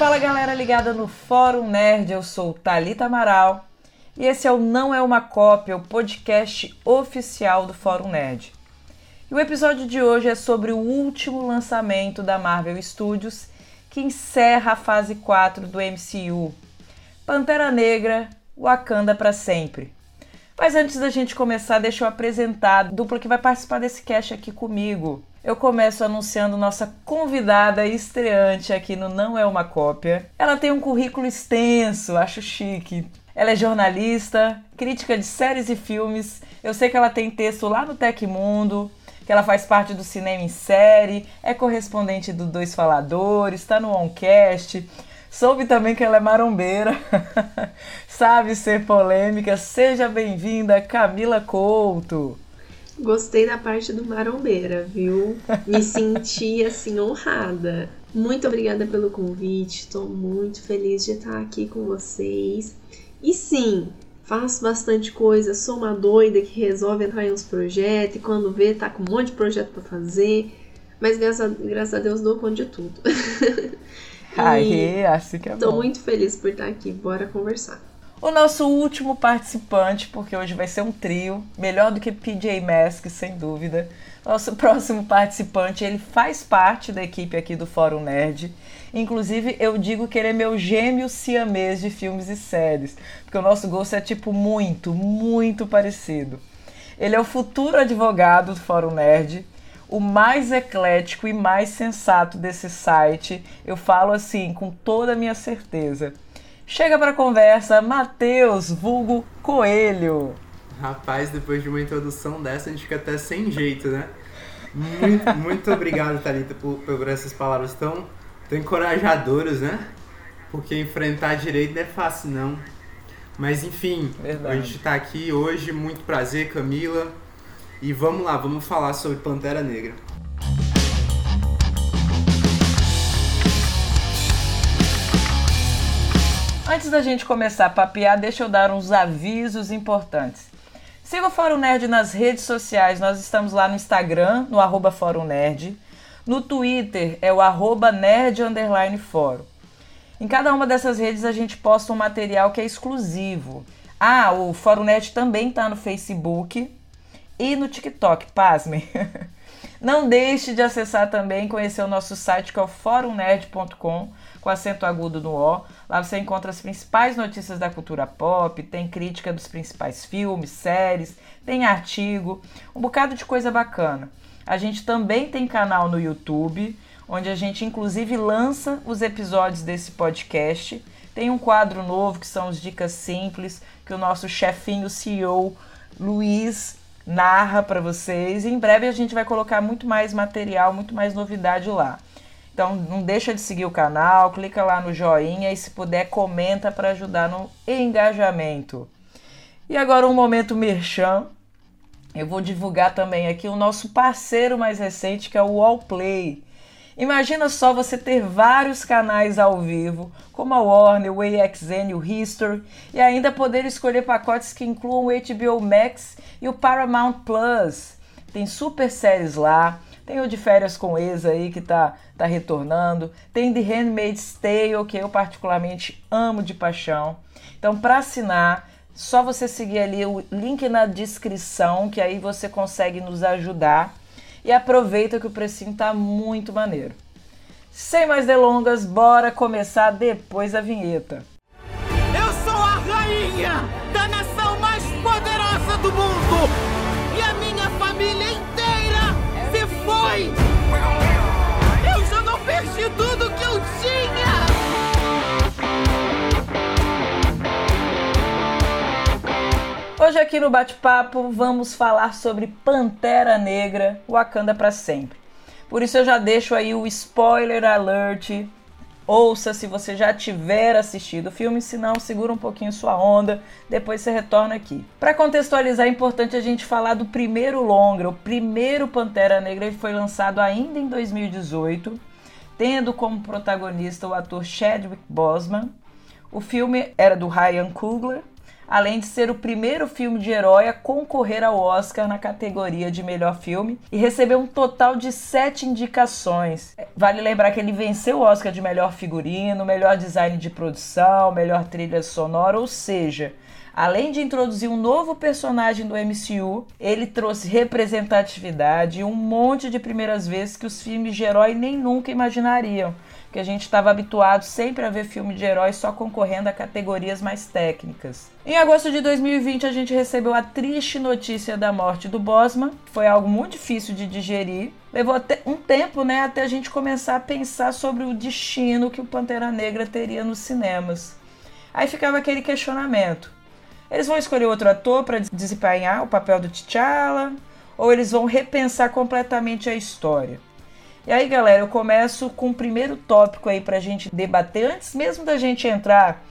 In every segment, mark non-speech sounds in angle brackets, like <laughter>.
Fala galera ligada no Fórum Nerd, eu sou Talita Amaral e esse é o Não é uma Cópia, o podcast oficial do Fórum Nerd. E o episódio de hoje é sobre o último lançamento da Marvel Studios que encerra a fase 4 do MCU. Pantera Negra, Wakanda para sempre. Mas antes da gente começar, deixa eu apresentar a dupla que vai participar desse cast aqui comigo. Eu começo anunciando nossa convidada estreante aqui no Não É Uma Cópia. Ela tem um currículo extenso, acho chique. Ela é jornalista, crítica de séries e filmes. Eu sei que ela tem texto lá no Tecmundo, que ela faz parte do Cinema em Série, é correspondente do Dois Faladores, está no Oncast. Soube também que ela é marombeira, <laughs> sabe ser polêmica. Seja bem-vinda, Camila Couto. Gostei da parte do marombeira, viu? Me senti assim honrada. Muito obrigada pelo convite. Estou muito feliz de estar aqui com vocês. E sim, faço bastante coisa, sou uma doida que resolve entrar em uns projetos e quando vê tá com um monte de projeto para fazer. Mas graças a, graças a Deus dou conta de tudo. <laughs> Aí, assim que é Tô bom. muito feliz por estar aqui. Bora conversar. O nosso último participante, porque hoje vai ser um trio, melhor do que PJ Mask, sem dúvida. Nosso <laughs> próximo participante, ele faz parte da equipe aqui do Fórum Nerd. Inclusive, eu digo que ele é meu gêmeo siamês de filmes e séries, porque o nosso gosto é tipo muito, muito parecido. Ele é o futuro advogado do Fórum Nerd, o mais eclético e mais sensato desse site. Eu falo assim com toda a minha certeza. Chega para conversa, Matheus, vulgo Coelho. Rapaz, depois de uma introdução dessa, a gente fica até sem jeito, né? Muito, muito obrigado, Thalita, por, por essas palavras tão, tão encorajadoras, né? Porque enfrentar direito não é fácil, não. Mas enfim, Verdade. a gente tá aqui hoje, muito prazer, Camila. E vamos lá, vamos falar sobre Pantera Negra. Antes da gente começar a papear, deixa eu dar uns avisos importantes. Siga o Fórum Nerd nas redes sociais. Nós estamos lá no Instagram, no arroba Fórum Nerd. No Twitter é o arroba nerd underline fórum. Em cada uma dessas redes a gente posta um material que é exclusivo. Ah, o Fórum Nerd também está no Facebook e no TikTok, pasmem. <laughs> Não deixe de acessar também conhecer o nosso site que é o forumnerd.com, com acento agudo no O. Lá você encontra as principais notícias da cultura pop, tem crítica dos principais filmes, séries, tem artigo, um bocado de coisa bacana. A gente também tem canal no YouTube, onde a gente inclusive lança os episódios desse podcast. Tem um quadro novo que são os dicas simples, que o nosso chefinho CEO Luiz narra para vocês. E em breve a gente vai colocar muito mais material, muito mais novidade lá. Então não deixa de seguir o canal, clica lá no joinha e se puder comenta para ajudar no engajamento. E agora um momento merchan. Eu vou divulgar também aqui o nosso parceiro mais recente, que é o Allplay. Imagina só você ter vários canais ao vivo, como a Warner, o AXN, o History, e ainda poder escolher pacotes que incluam o HBO Max e o Paramount Plus. Tem super séries lá, tem o de férias com ex aí que tá, tá retornando, tem The Handmaid's Tale, que eu particularmente amo de paixão. Então, para assinar, só você seguir ali o link na descrição, que aí você consegue nos ajudar. E aproveita que o precinho tá muito maneiro. Sem mais delongas, bora começar depois da vinheta. Eu sou a rainha Hoje aqui no bate-papo vamos falar sobre Pantera Negra, Wakanda para sempre. Por isso eu já deixo aí o spoiler alert. Ouça se você já tiver assistido o filme, se não, segura um pouquinho sua onda, depois você retorna aqui. Para contextualizar, é importante a gente falar do primeiro longa, o primeiro Pantera Negra ele foi lançado ainda em 2018, tendo como protagonista o ator Chadwick Boseman. O filme era do Ryan Coogler, além de ser o primeiro filme de herói a concorrer ao Oscar na categoria de melhor filme e recebeu um total de sete indicações. Vale lembrar que ele venceu o Oscar de melhor figurino, melhor design de produção, melhor trilha sonora, ou seja, Além de introduzir um novo personagem do MCU, ele trouxe representatividade e um monte de primeiras vezes que os filmes de herói nem nunca imaginariam. Que a gente estava habituado sempre a ver filme de herói só concorrendo a categorias mais técnicas. Em agosto de 2020, a gente recebeu a triste notícia da morte do Bosman. Foi algo muito difícil de digerir. Levou até um tempo, né, até a gente começar a pensar sobre o destino que o Pantera Negra teria nos cinemas. Aí ficava aquele questionamento eles vão escolher outro ator para desempenhar o papel do T'Challa ou eles vão repensar completamente a história. E aí, galera, eu começo com o primeiro tópico aí para a gente debater antes mesmo da gente entrar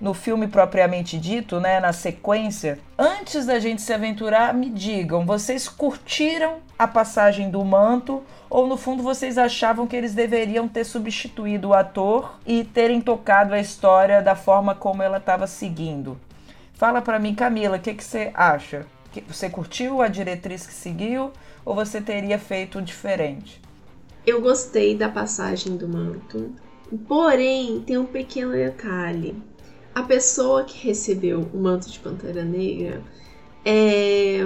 no filme propriamente dito, né, na sequência. Antes da gente se aventurar, me digam, vocês curtiram a passagem do manto ou no fundo vocês achavam que eles deveriam ter substituído o ator e terem tocado a história da forma como ela estava seguindo? Fala para mim, Camila, o que, que você acha? Você curtiu a diretriz que seguiu ou você teria feito diferente? Eu gostei da passagem do manto, porém tem um pequeno detalhe. A pessoa que recebeu o manto de Pantera Negra, é...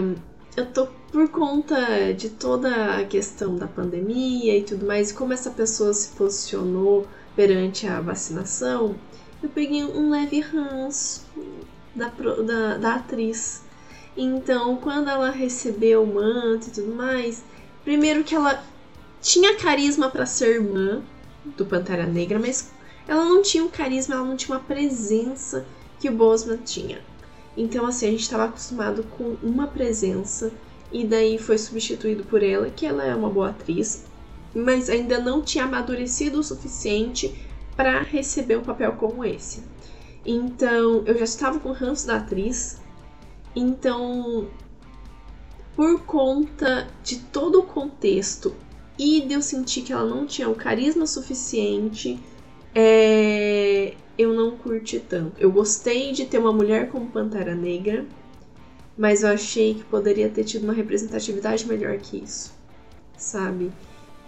eu tô por conta de toda a questão da pandemia e tudo mais, como essa pessoa se posicionou perante a vacinação, eu peguei um leve ranço da, da, da atriz. Então, quando ela recebeu o manto e tudo mais, primeiro que ela tinha carisma para ser irmã do Pantera Negra, mas ela não tinha um carisma, ela não tinha uma presença que o Bosman tinha. Então, assim, a gente estava acostumado com uma presença e daí foi substituído por ela, que ela é uma boa atriz, mas ainda não tinha amadurecido o suficiente para receber um papel como esse. Então, eu já estava com o ranço da atriz. Então, por conta de todo o contexto e de eu sentir que ela não tinha o carisma suficiente, é... eu não curti tanto. Eu gostei de ter uma mulher como Pantera Negra, mas eu achei que poderia ter tido uma representatividade melhor que isso, sabe?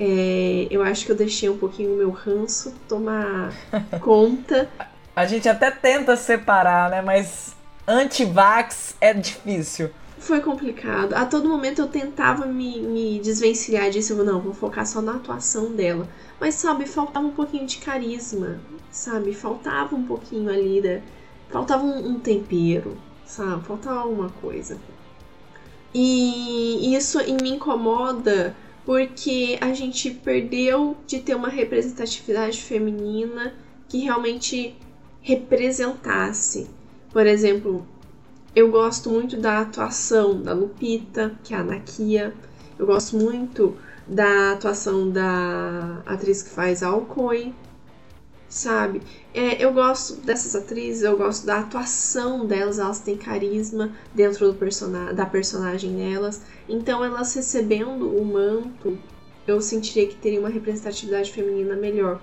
É... eu acho que eu deixei um pouquinho o meu ranço tomar <laughs> conta a gente até tenta separar, né? Mas anti-vax é difícil. Foi complicado. A todo momento eu tentava me, me desvencilhar disso. Eu, não, vou focar só na atuação dela. Mas, sabe, faltava um pouquinho de carisma, sabe? Faltava um pouquinho ali, né? Faltava um, um tempero, sabe? Faltava alguma coisa. E isso me incomoda porque a gente perdeu de ter uma representatividade feminina que realmente representasse. Por exemplo, eu gosto muito da atuação da Lupita, que é a Nakia. Eu gosto muito da atuação da atriz que faz a Alcoy, sabe? É, eu gosto dessas atrizes, eu gosto da atuação delas, elas têm carisma dentro do persona da personagem delas. Então, elas recebendo o manto, eu sentiria que teria uma representatividade feminina melhor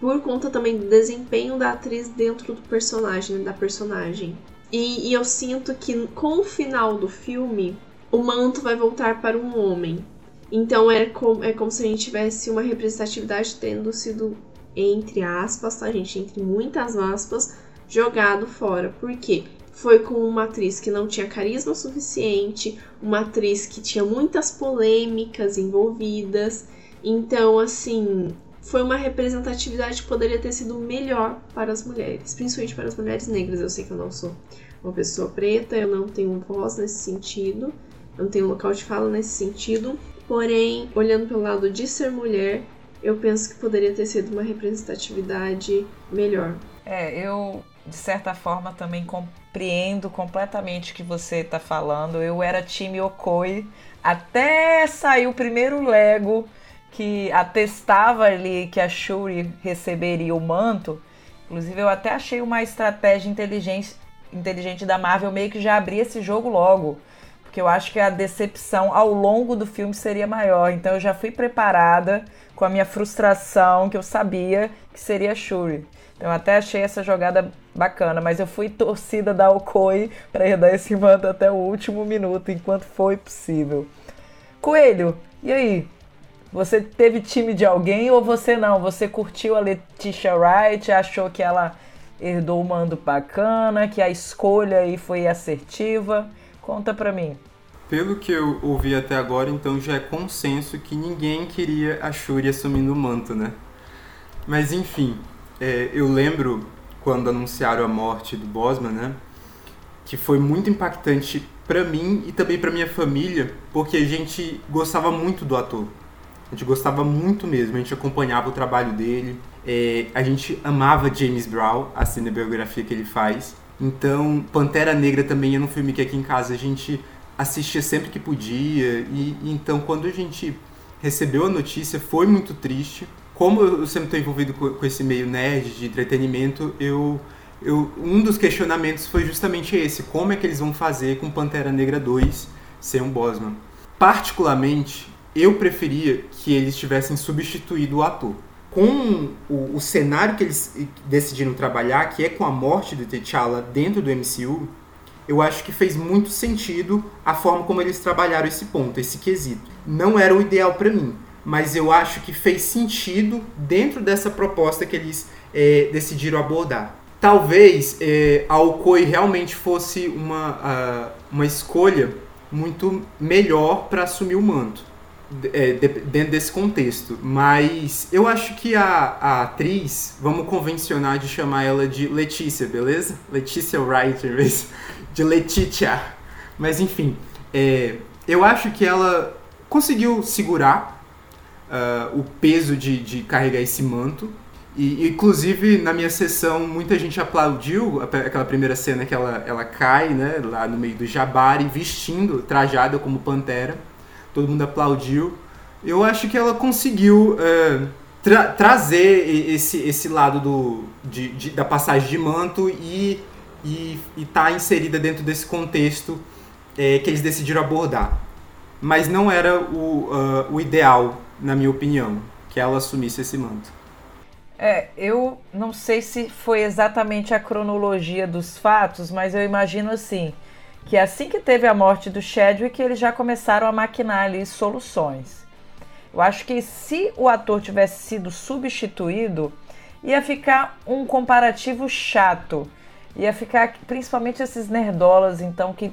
por conta também do desempenho da atriz dentro do personagem, da personagem. E, e, eu sinto que com o final do filme, o manto vai voltar para um homem. Então é como, é como se a gente tivesse uma representatividade tendo sido, entre aspas, tá, gente? Entre muitas aspas, jogado fora. Por quê? Foi com uma atriz que não tinha carisma suficiente, uma atriz que tinha muitas polêmicas envolvidas. Então, assim, foi uma representatividade que poderia ter sido melhor para as mulheres, principalmente para as mulheres negras. Eu sei que eu não sou uma pessoa preta, eu não tenho voz nesse sentido, não tenho local de fala nesse sentido. Porém, olhando pelo lado de ser mulher, eu penso que poderia ter sido uma representatividade melhor. É, eu de certa forma também compreendo completamente o que você está falando. Eu era time Okoi até sair o primeiro Lego que atestava ali que a Shuri receberia o manto. Inclusive, eu até achei uma estratégia inteligente, inteligente da Marvel meio que já abrir esse jogo logo. porque eu acho que a decepção ao longo do filme seria maior. Então eu já fui preparada com a minha frustração, que eu sabia que seria Shuri. Então eu até achei essa jogada bacana, mas eu fui torcida da Okoi para herdar esse manto até o último minuto, enquanto foi possível. Coelho, e aí? Você teve time de alguém ou você não? Você curtiu a Letitia Wright, achou que ela herdou o mando bacana, que a escolha aí foi assertiva? Conta pra mim. Pelo que eu ouvi até agora, então já é consenso que ninguém queria a Shuri assumindo o manto, né? Mas enfim, é, eu lembro quando anunciaram a morte do Bosman, né? Que foi muito impactante para mim e também para minha família, porque a gente gostava muito do ator. A gente gostava muito mesmo, a gente acompanhava o trabalho dele, é, a gente amava James Brown, a cinebiografia que ele faz. Então, Pantera Negra também é um filme que aqui em casa a gente assistia sempre que podia. E, e então, quando a gente recebeu a notícia, foi muito triste. Como eu sempre estou envolvido com, com esse meio nerd de entretenimento, eu eu, um dos questionamentos foi justamente esse: como é que eles vão fazer com Pantera Negra 2 sem um Bosman? Particularmente, eu preferia que eles tivessem substituído o ator. Com o, o, cenário que eles decidiram trabalhar, que é com a morte de T'Challa dentro do MCU, eu acho que fez muito sentido a forma como eles trabalharam esse ponto, esse quesito. Não era o ideal para mim, mas eu acho que fez sentido dentro dessa proposta que eles é, decidiram abordar. Talvez é, a Okoi realmente fosse uma, uh, uma escolha muito melhor para assumir o manto é, de, dentro desse contexto. Mas eu acho que a, a, atriz, vamos convencionar de chamar ela de Letícia, beleza? Letícia Wright, <laughs> em vez de Letitia. Mas enfim, é, eu acho que ela conseguiu segurar uh, o peso de, de carregar esse manto. E, inclusive, na minha sessão, muita gente aplaudiu aquela primeira cena que ela, ela cai, né, lá no meio do Jabari, vestindo, trajada como pantera todo mundo aplaudiu. Eu acho que ela conseguiu é, tra trazer esse, esse lado do, de, de, da passagem de manto e está tá inserida dentro desse contexto é, que eles decidiram abordar. Mas não era o, uh, o ideal, na minha opinião, que ela assumisse esse manto. É, eu não sei se foi exatamente a cronologia dos fatos, mas eu imagino assim que assim que teve a morte do Chadwick, eles já começaram a maquinar ali soluções. Eu acho que se o ator tivesse sido substituído, ia ficar um comparativo chato. Ia ficar, principalmente esses nerdolas, então, que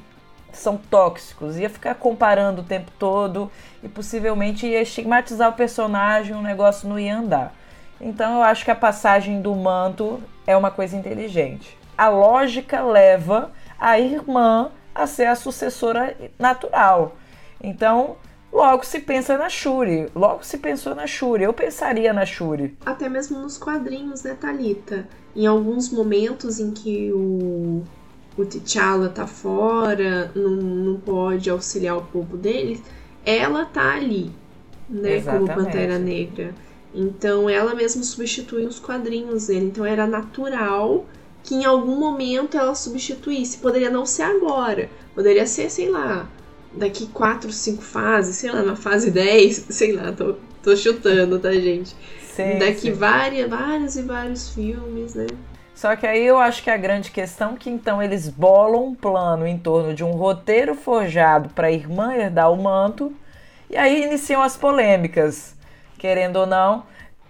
são tóxicos. Ia ficar comparando o tempo todo e possivelmente ia estigmatizar o personagem, o negócio não ia andar. Então eu acho que a passagem do manto é uma coisa inteligente. A lógica leva a irmã a ser a sucessora natural. Então, logo se pensa na Shuri. Logo se pensou na Shuri. Eu pensaria na Shuri. Até mesmo nos quadrinhos, né, Thalita? Em alguns momentos em que o, o T'Challa tá fora, não, não pode auxiliar o povo dele, ela tá ali, né, Exatamente. como Pantera Negra. Então ela mesma substitui os quadrinhos dele. Então era natural que em algum momento ela substituísse. Poderia não ser agora, poderia ser, sei lá, daqui quatro, cinco fases, sei lá, na fase 10, <laughs> sei lá, tô, tô chutando, tá, gente? Daqui sim. várias, vários e vários filmes, né? Só que aí eu acho que a grande questão é que então eles bolam um plano em torno de um roteiro forjado para a irmã herdar o manto, e aí iniciam as polêmicas, querendo ou não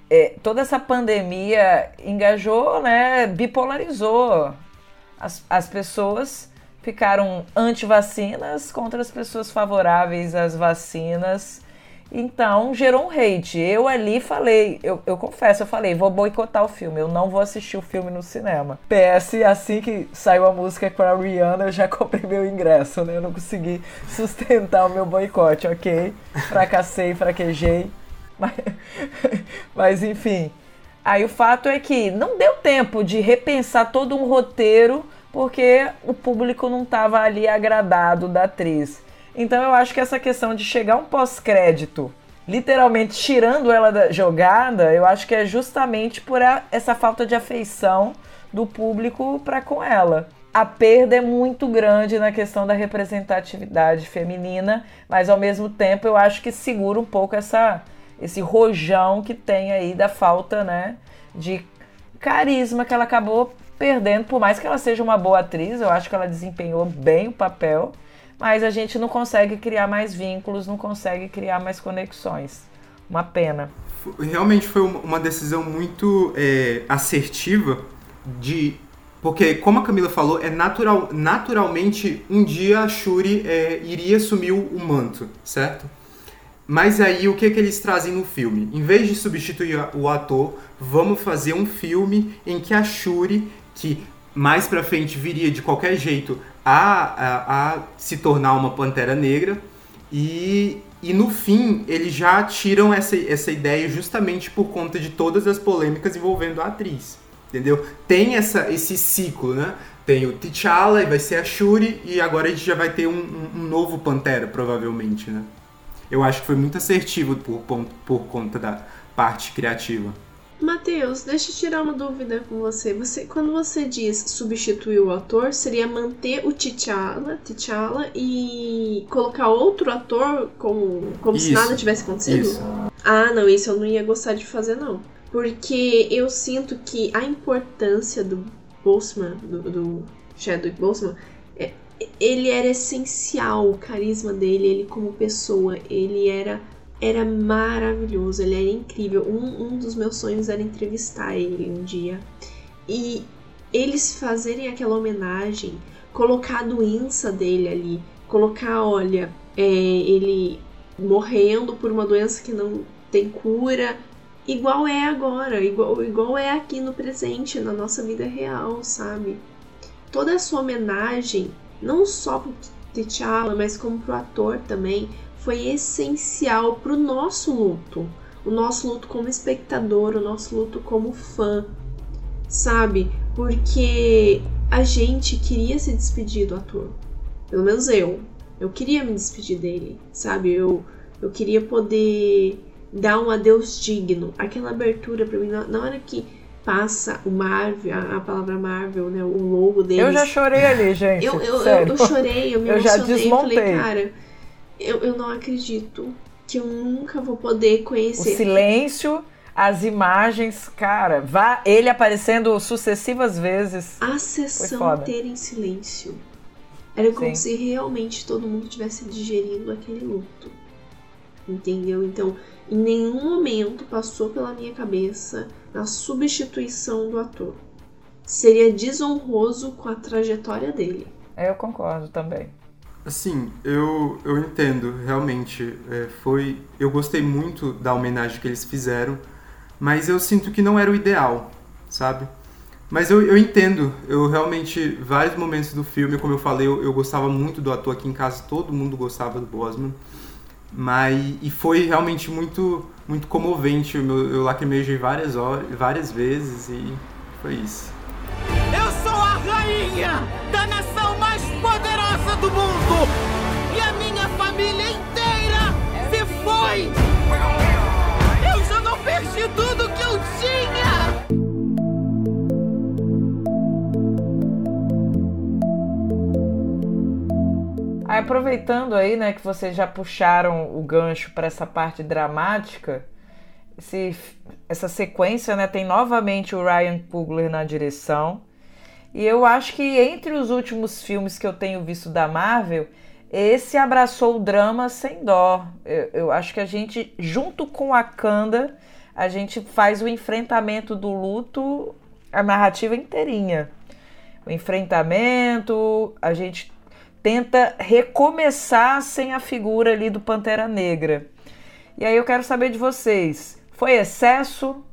é, toda essa pandemia engajou, né, bipolarizou. As, as pessoas ficaram anti-vacinas contra as pessoas favoráveis às vacinas. Então gerou um hate. Eu ali falei, eu, eu confesso, eu falei, vou boicotar o filme, eu não vou assistir o filme no cinema. PS, assim que saiu a música com a Rihanna, eu já <laughs> comprei meu ingresso, né? Eu não consegui sustentar o meu boicote, ok? Fracassei, fraquejei. Mas, mas enfim. Aí o fato é que não deu tempo de repensar todo um roteiro porque o público não estava ali agradado da atriz. Então eu acho que essa questão de chegar um pós-crédito, literalmente tirando ela da jogada, eu acho que é justamente por a, essa falta de afeição do público para com ela. a perda é muito grande na questão da representatividade feminina, mas ao mesmo tempo eu acho que segura um pouco essa, esse rojão que tem aí da falta né, de carisma que ela acabou perdendo, por mais que ela seja uma boa atriz, eu acho que ela desempenhou bem o papel, mas a gente não consegue criar mais vínculos, não consegue criar mais conexões. Uma pena. Realmente foi uma decisão muito é, assertiva de. Porque, como a Camila falou, é natural, naturalmente um dia a Shuri é, iria assumir o manto, certo? Mas aí o que, que eles trazem no filme? Em vez de substituir o ator, vamos fazer um filme em que a Shuri, que mais pra frente viria de qualquer jeito a, a, a se tornar uma Pantera Negra, e, e no fim eles já tiram essa, essa ideia justamente por conta de todas as polêmicas envolvendo a atriz. Entendeu? Tem essa, esse ciclo, né? Tem o T'Challa e vai ser a Shuri, e agora a gente já vai ter um, um novo Pantera, provavelmente, né? Eu acho que foi muito assertivo por, por conta da parte criativa. Matheus, deixa eu tirar uma dúvida com você. Você, quando você diz substituir o ator, seria manter o T'Challa, T'Challa e colocar outro ator como, como se nada tivesse acontecido? Isso. Ah, não, isso eu não ia gostar de fazer não, porque eu sinto que a importância do Boseman, do, do Chadwick Boseman, ele era essencial, o carisma dele, ele como pessoa, ele era era maravilhoso, ele era incrível. Um, um dos meus sonhos era entrevistar ele um dia. E eles fazerem aquela homenagem, colocar a doença dele ali, colocar, olha, é, ele morrendo por uma doença que não tem cura, igual é agora, igual, igual é aqui no presente, na nossa vida real, sabe? Toda essa homenagem, não só pro T'Challa, mas como pro ator também, foi essencial para o nosso luto, o nosso luto como espectador, o nosso luto como fã, sabe? Porque a gente queria se despedir do ator, pelo menos eu. Eu queria me despedir dele, sabe? Eu, eu queria poder dar um adeus digno. Aquela abertura para mim, na, na hora que passa o Marvel, a, a, palavra Marvel, né? O logo dele. Eu já chorei ali, gente. Eu, eu, eu, eu chorei, eu me <laughs> eu emocionei. Já desmontei. Falei, cara, eu, eu não acredito que eu nunca vou poder conhecer. O silêncio, as imagens, cara, vá ele aparecendo sucessivas vezes. A sessão inteira em silêncio. Era como Sim. se realmente todo mundo estivesse digerindo aquele luto. Entendeu? Então, em nenhum momento passou pela minha cabeça a substituição do ator. Seria desonroso com a trajetória dele. Eu concordo também. Assim, eu, eu entendo, realmente. É, foi. Eu gostei muito da homenagem que eles fizeram, mas eu sinto que não era o ideal, sabe? Mas eu, eu entendo, eu realmente, vários momentos do filme, como eu falei, eu, eu gostava muito do ator aqui em casa, todo mundo gostava do Bosman. Mas, e foi realmente muito, muito comovente, eu, eu lacrimejei várias, horas, várias vezes e foi isso. Eu sou a rainha da nação mais poderosa do mundo! E a minha família inteira se foi! Eu já não perdi tudo que eu tinha! Aproveitando aí, né, que vocês já puxaram o gancho para essa parte dramática, esse, essa sequência, né, tem novamente o Ryan Coogler na direção. E eu acho que entre os últimos filmes que eu tenho visto da Marvel, esse abraçou o drama sem dó. Eu, eu acho que a gente, junto com a Kanda, a gente faz o enfrentamento do luto, a narrativa inteirinha. O enfrentamento, a gente tenta recomeçar sem a figura ali do Pantera Negra. E aí eu quero saber de vocês, foi excesso?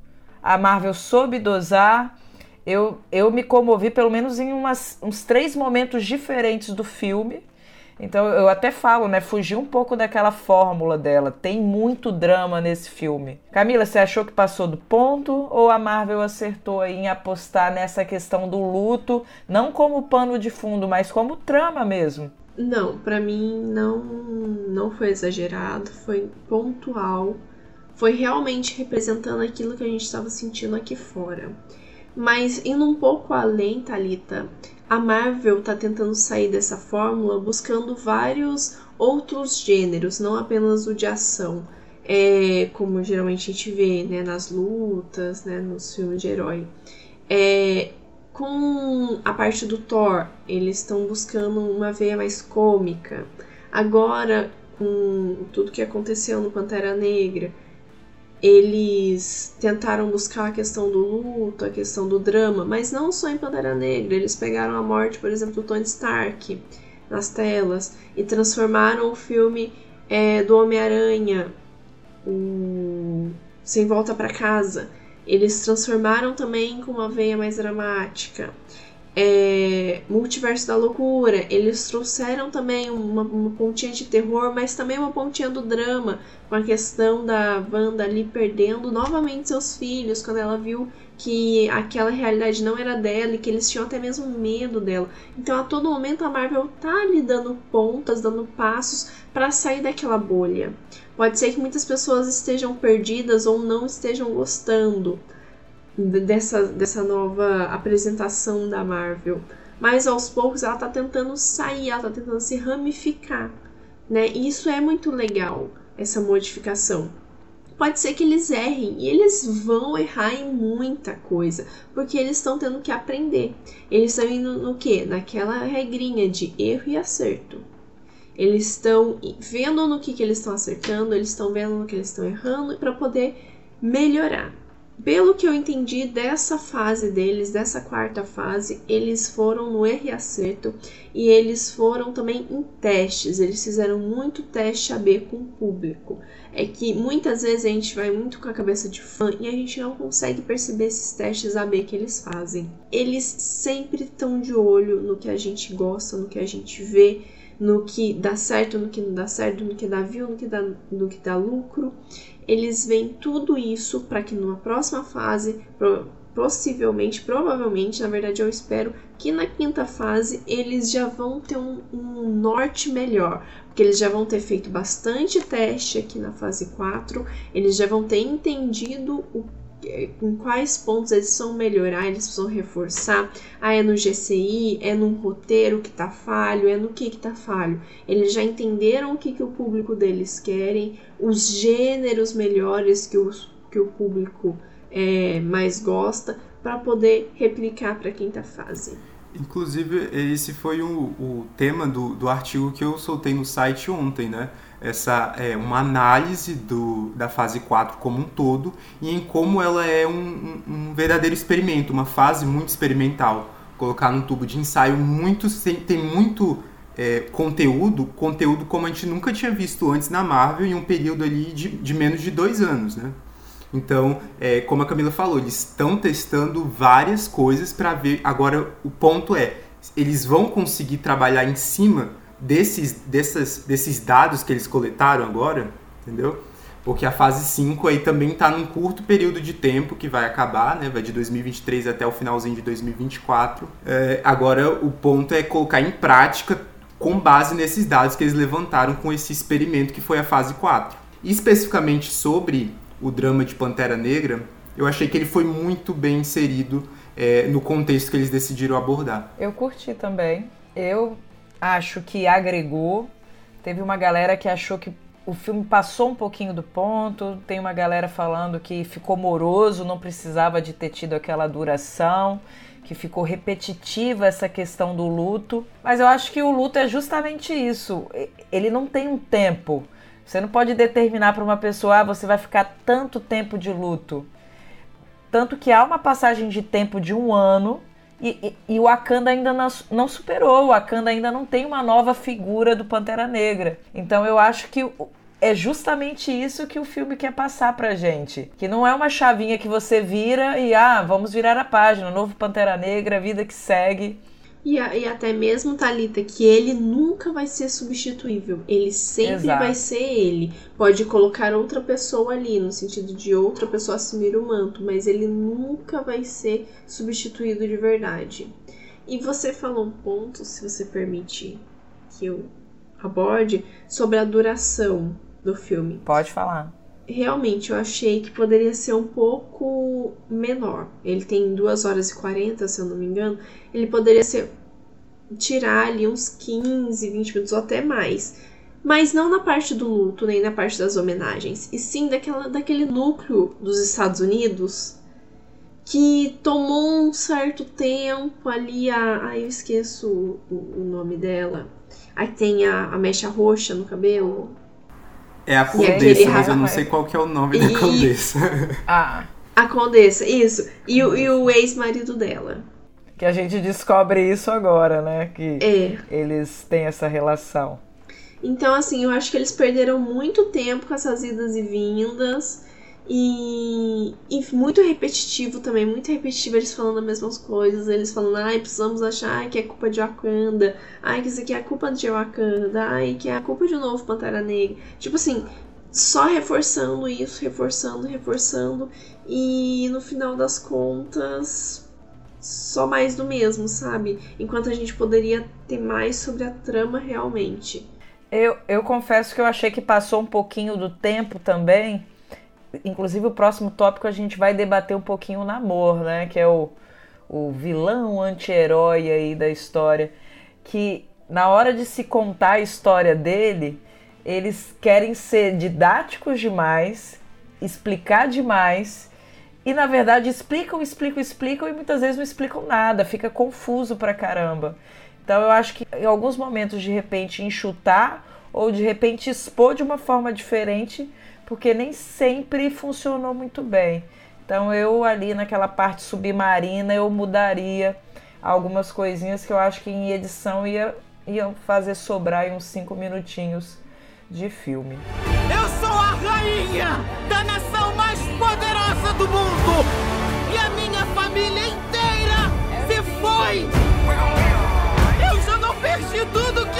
A Marvel soube dosar? eu, eu me comovi pelo menos em umas, uns três momentos diferentes do filme. Então eu até falo, né? Fugir um pouco daquela fórmula dela. Tem muito drama nesse filme. Camila, você achou que passou do ponto ou a Marvel acertou em apostar nessa questão do luto, não como pano de fundo, mas como trama mesmo? Não, para mim não não foi exagerado, foi pontual. Foi realmente representando aquilo que a gente estava sentindo aqui fora. Mas indo um pouco além, Talita, a Marvel está tentando sair dessa fórmula buscando vários outros gêneros, não apenas o de ação, é, como geralmente a gente vê né, nas lutas, né, nos filmes de herói. É, com a parte do Thor, eles estão buscando uma veia mais cômica. Agora, com tudo que aconteceu no Pantera Negra, eles tentaram buscar a questão do luto, a questão do drama, mas não só em Pantera Negra, eles pegaram a morte, por exemplo, do Tony Stark nas telas e transformaram o filme é, do Homem-Aranha o Sem Volta para Casa. Eles transformaram também com uma veia mais dramática é, Multiverso da Loucura, eles trouxeram também uma, uma, pontinha de terror, mas também uma pontinha do drama, com a questão da Wanda ali perdendo novamente seus filhos, quando ela viu que aquela realidade não era dela e que eles tinham até mesmo medo dela. Então a todo momento a Marvel tá ali dando pontas, dando passos para sair daquela bolha. Pode ser que muitas pessoas estejam perdidas ou não estejam gostando dessa, dessa nova apresentação da Marvel. Mas aos poucos ela está tentando sair, ela está tentando se ramificar. Né? E isso é muito legal, essa modificação. Pode ser que eles errem e eles vão errar em muita coisa, porque eles estão tendo que aprender. Eles estão indo no que? Naquela regrinha de erro e acerto. Eles estão vendo no que, que eles estão acertando, eles estão vendo no que eles estão errando para poder melhorar. Pelo que eu entendi dessa fase deles, dessa quarta fase, eles foram no e acerto e eles foram também em testes. Eles fizeram muito teste AB com o público. É que muitas vezes a gente vai muito com a cabeça de fã e a gente não consegue perceber esses testes AB que eles fazem. Eles sempre estão de olho no que a gente gosta, no que a gente vê, no que dá certo, no que não dá certo, no que dá view, no que dá, no que dá lucro eles veem tudo isso para que numa próxima fase, possivelmente, provavelmente, na verdade eu espero que na quinta fase eles já vão ter um, um, norte melhor, porque eles já vão ter feito bastante teste aqui na fase 4, eles já vão ter entendido o em quais pontos eles precisam melhorar, eles precisam reforçar. Ah, é no GCI, é num roteiro que tá falho, é no que que tá falho. Eles já entenderam o que, que o público deles querem, os gêneros melhores que, os, que o público é, mais gosta, para poder replicar para a quinta fase. Inclusive, esse foi o, o tema do, do artigo que eu soltei no site ontem, né? essa é uma análise do, da fase 4 como um todo e em como ela é um, um verdadeiro experimento, uma fase muito experimental. Colocar num tubo de ensaio muito tem muito é, conteúdo, conteúdo como a gente nunca tinha visto antes na Marvel em um período ali de, de menos de dois anos, né? Então, é, como a Camila falou, eles estão testando várias coisas para ver. Agora, o ponto é, eles vão conseguir trabalhar em cima desses, dessas, desses dados que eles coletaram agora, entendeu? Porque a fase 5 aí também está num curto período de tempo que vai acabar, né? Vai de 2023 até o finalzinho de 2024. É, agora o ponto é colocar em prática com base nesses dados que eles levantaram com esse experimento que foi a fase 4. E especificamente sobre o drama de Pantera Negra, eu achei que ele foi muito bem inserido é, no contexto que eles decidiram abordar. Eu curti também. Eu acho que agregou. Teve uma galera que achou que o filme passou um pouquinho do ponto. Tem uma galera falando que ficou moroso, não precisava de ter tido aquela duração, que ficou repetitiva essa questão do luto. Mas eu acho que o luto é justamente isso. Ele não tem um tempo. Você não pode determinar para uma pessoa, ah, você vai ficar tanto tempo de luto. Tanto que há uma passagem de tempo de um ano e, e, o Wakanda ainda não, não, superou, o Wakanda ainda não tem uma nova figura do Pantera Negra. Então eu acho que é justamente isso que o filme quer passar pra gente. Que não é uma chavinha que você vira e, ah, vamos virar a página, novo Pantera Negra, vida que segue. E, e, até mesmo, Talita, que ele nunca vai ser substituível. Ele sempre Exato. vai ser ele. Pode colocar outra pessoa ali, no sentido de outra pessoa assumir o manto, mas ele nunca vai ser substituído de verdade. E você falou um ponto, se você permite que eu aborde, sobre a duração do filme. Pode falar realmente eu achei que poderia ser um pouco menor. Ele tem 2 horas e 40, se eu não me engano. Ele poderia ser tirar ali uns 15, 20 minutos ou até mais. Mas não na parte do luto, nem na parte das homenagens, e sim daquela, daquele núcleo dos Estados Unidos que tomou um certo tempo ali. A, ai, eu esqueço o, o nome dela. Aí tem a, a mecha roxa no cabelo. É a Condessa, mas eu não sei qual que é o nome e... da Condessa. <laughs> Ah. A Condessa, isso. E, o, e o ex-marido dela. Que a gente descobre isso agora, né? Que é. eles têm essa relação. Então, assim, eu acho que eles perderam muito tempo com essas idas e vindas. E, e, muito repetitivo também, muito repetitivo eles falando as mesmas coisas, eles falando, ai, precisamos achar que é culpa de Wakanda, ai, que isso aqui é a culpa de Wakanda, ai, que é a culpa de um novo Pantera Negra. Tipo assim, só reforçando isso, reforçando, reforçando, e no final das contas, só mais do mesmo, sabe? Enquanto a gente poderia ter mais sobre a trama realmente. Eu, eu confesso que eu achei que passou um pouquinho do tempo também Inclusive, o próximo tópico a gente vai debater um pouquinho o Namor, né? Que é o, o vilão anti-herói aí da história. Que na hora de se contar a história dele, eles querem ser didáticos demais, explicar demais. E na verdade explicam, explicam, explicam e muitas vezes não explicam nada, fica confuso pra caramba. Então eu acho que em alguns momentos de repente enxutar ou de repente expor de uma forma diferente porque nem sempre funcionou muito bem. Então eu ali naquela parte submarina eu mudaria algumas coisinhas que eu acho que em edição ia, iam fazer sobrar uns cinco minutinhos de filme. Eu sou a rainha da nação mais poderosa do mundo e a minha família inteira se foi. Eu já não perdi tudo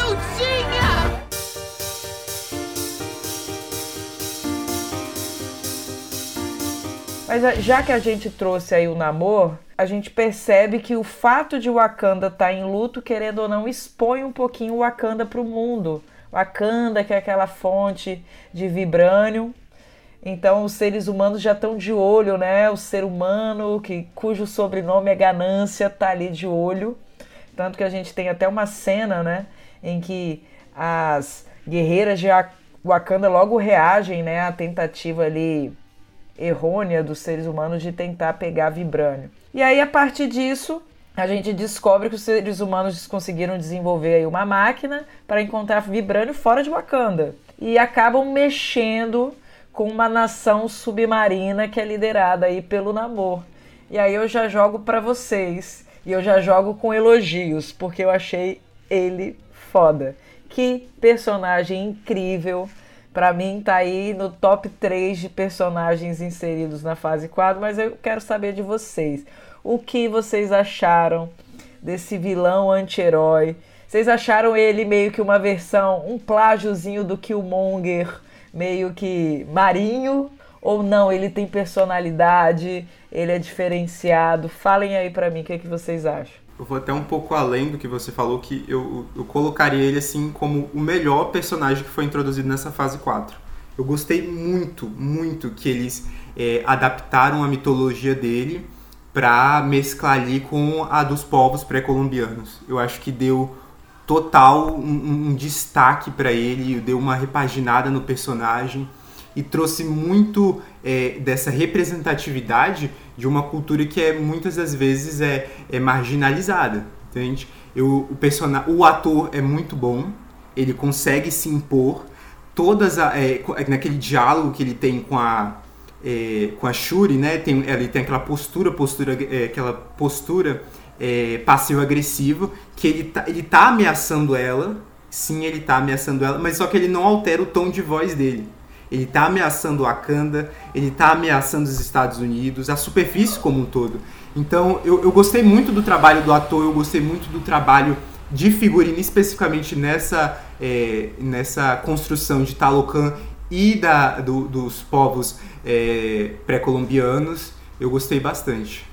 Mas eh, já que a gente trouxe aí o namoro, a gente percebe que o fato de Wakanda estar tá em luto, querendo ou não, expõe um pouquinho Wakanda para o mundo. Wakanda, que é aquela fonte de vibrânio. Então os seres humanos já estão de olho, né? O ser humano, que, cujo sobrenome é ganância, tá ali de olho. Tanto que a gente tem até uma cena, né? Em que as guerreiras de Wakanda logo reagem, né? À tentativa ali errônea dos seres humanos de tentar pegar vibrânio. E aí, a partir disso, a gente descobre que os seres humanos conseguiram desenvolver uma máquina para encontrar vibrânio fora de Wakanda. E acabam mexendo com uma nação submarina que é liderada aí pelo Namor. E aí eu já jogo para vocês. E eu já jogo com elogios, porque eu achei ele foda. Que personagem incrível para mim tá aí no top 3 de personagens inseridos na fase 4, mas eu quero saber de vocês. O que vocês acharam desse vilão anti-herói? Vocês acharam ele meio que uma versão, um plágiozinho do Killmonger, meio que marinho? Ou não, ele tem personalidade, ele é diferenciado? Falem aí para mim o que, é que vocês acham eu vou até um pouco além do que você falou, que eu, eu colocaria ele assim como o melhor personagem que foi introduzido nessa fase 4. Eu gostei muito, muito que eles é, adaptaram a mitologia dele para mesclar ali com a dos povos pré-colombianos. Eu acho que deu total um, um destaque para ele, deu uma repaginada no personagem e trouxe muito é, dessa representatividade de uma cultura que é muitas das vezes é, é marginalizada, entende? Eu, o, person... o ator é muito bom, ele consegue se impor, todas a, é, naquele diálogo que ele tem com a é, com a Shuri, né? Tem, ele tem aquela postura, postura, é, aquela postura é, passivo-agressiva que ele tá, ele tá ameaçando ela, sim, ele tá ameaçando ela, mas só que ele não altera o tom de voz dele ele está ameaçando Wakanda, ele está ameaçando os Estados Unidos, a superfície como um todo. Então eu, eu gostei muito do trabalho do ator, eu gostei muito do trabalho de figurino, especificamente nessa, é, nessa construção de Talocan e da, do, dos povos é, pré-colombianos. Eu gostei bastante.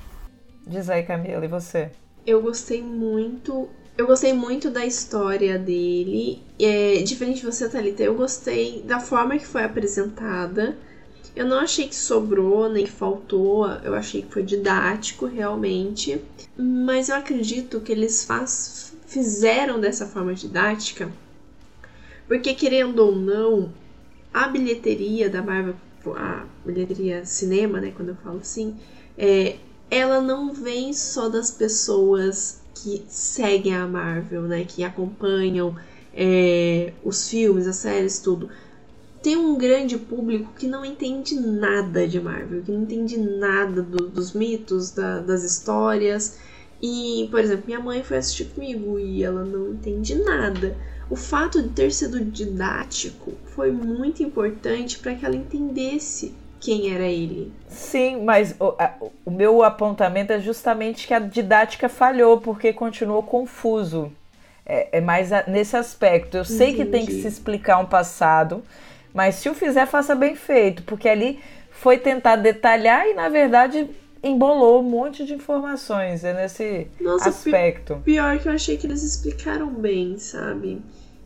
Diz aí, Camila, e você? Eu gostei muito eu gostei muito da história dele. É, diferente de você, Thalita, eu gostei da forma que foi apresentada. Eu não achei que sobrou nem que faltou, eu achei que foi didático realmente. Mas eu acredito que eles faz, fizeram dessa forma didática, porque querendo ou não, a bilheteria da Marvel, a bilheteria cinema, né, quando eu falo assim, é, ela não vem só das pessoas que seguem a Marvel, né, que acompanham é, os filmes, as séries, tudo. Tem um grande público que não entende nada de Marvel, que não entende nada do, dos mitos, da, das histórias. E, por exemplo, minha mãe foi assistir comigo e ela não entende nada. O fato de ter sido didático foi muito importante para que ela entendesse quem era ele. Sim, mas o, a, o, meu apontamento é justamente que a didática falhou porque continuou confuso. É, é mais a, nesse aspecto. Eu sei Entendi. que tem que se explicar um passado, mas se o fizer, faça bem feito, porque ali foi tentar detalhar e na verdade embolou um monte de informações é nesse Nossa, aspecto. Pior que eu achei que eles explicaram bem, sabe?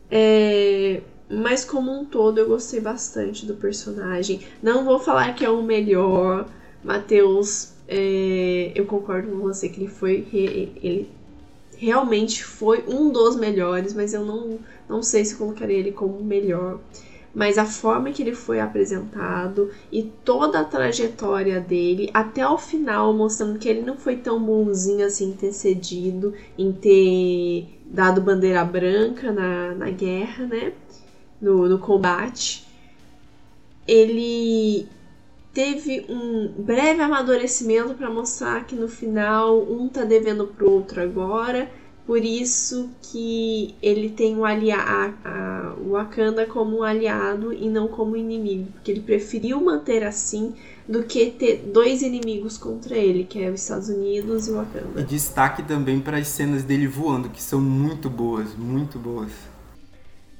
É, mas como um todo eu gostei bastante do personagem. Não vou falar que é o melhor. Matheus, é, eu concordo com você que ele foi. Ele realmente foi um dos melhores, mas eu não, não sei se colocaria ele como o melhor mas a forma que ele foi apresentado e toda a trajetória dele até o final, mostrando que ele não foi tão bonzinho assim em ter cedido, em ter dado bandeira branca na, na guerra, né? No, no combate. Ele teve um breve amadurecimento para mostrar que no final um tá devendo pro outro agora por isso que ele tem o, alia o Wakanda como um aliado e não como inimigo. Porque ele preferiu manter assim do que ter dois inimigos contra ele, que é os Estados Unidos e o Wakanda. E destaque também para as cenas dele voando, que são muito boas, muito boas.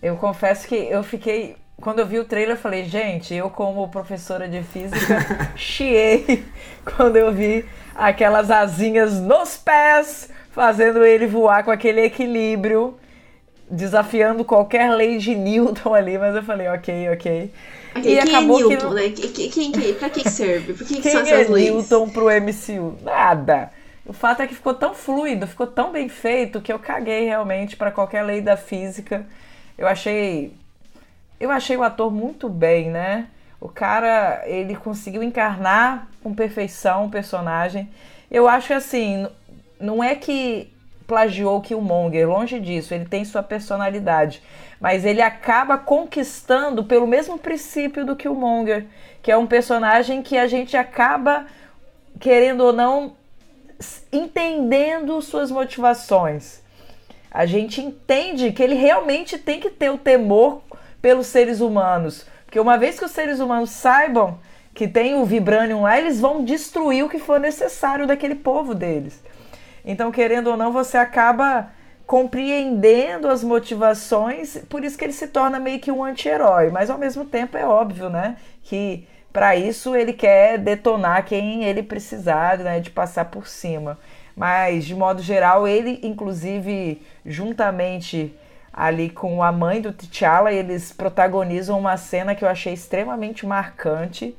Eu confesso que eu fiquei. Quando eu vi o trailer, eu falei, gente, eu, como professora de física, <laughs> chiei quando eu vi aquelas asinhas nos pés fazendo ele voar com aquele equilíbrio, desafiando qualquer lei de Newton ali, mas eu falei, ok, ok. e quem é acabou é Newton, que... né? Quem, quem, pra que serve? Por que, que são essas é leis? Newton pro MCU? Nada. O fato é que ficou tão fluido, ficou tão bem feito que eu caguei realmente para qualquer lei da física. Eu achei eu achei o ator muito bem, né? O cara, ele conseguiu encarnar com perfeição o personagem. Eu acho assim, não é que plagiou Killmonger, longe disso, ele tem sua personalidade, mas ele acaba conquistando pelo mesmo princípio do Killmonger, que é um personagem que a gente acaba querendo ou não entendendo suas motivações. A gente entende que ele realmente tem que ter o temor pelos seres humanos, porque uma vez que os seres humanos saibam que tem o Vibranium lá, eles vão destruir o que for necessário daquele povo deles. Então, querendo ou não, você acaba compreendendo as motivações, por isso que ele se torna meio que um anti-herói. Mas ao mesmo tempo é óbvio, né, que para isso ele quer detonar quem ele precisar, né, de passar por cima. Mas de modo geral, ele inclusive juntamente ali com a mãe do T'Challa, eles protagonizam uma cena que eu achei extremamente marcante,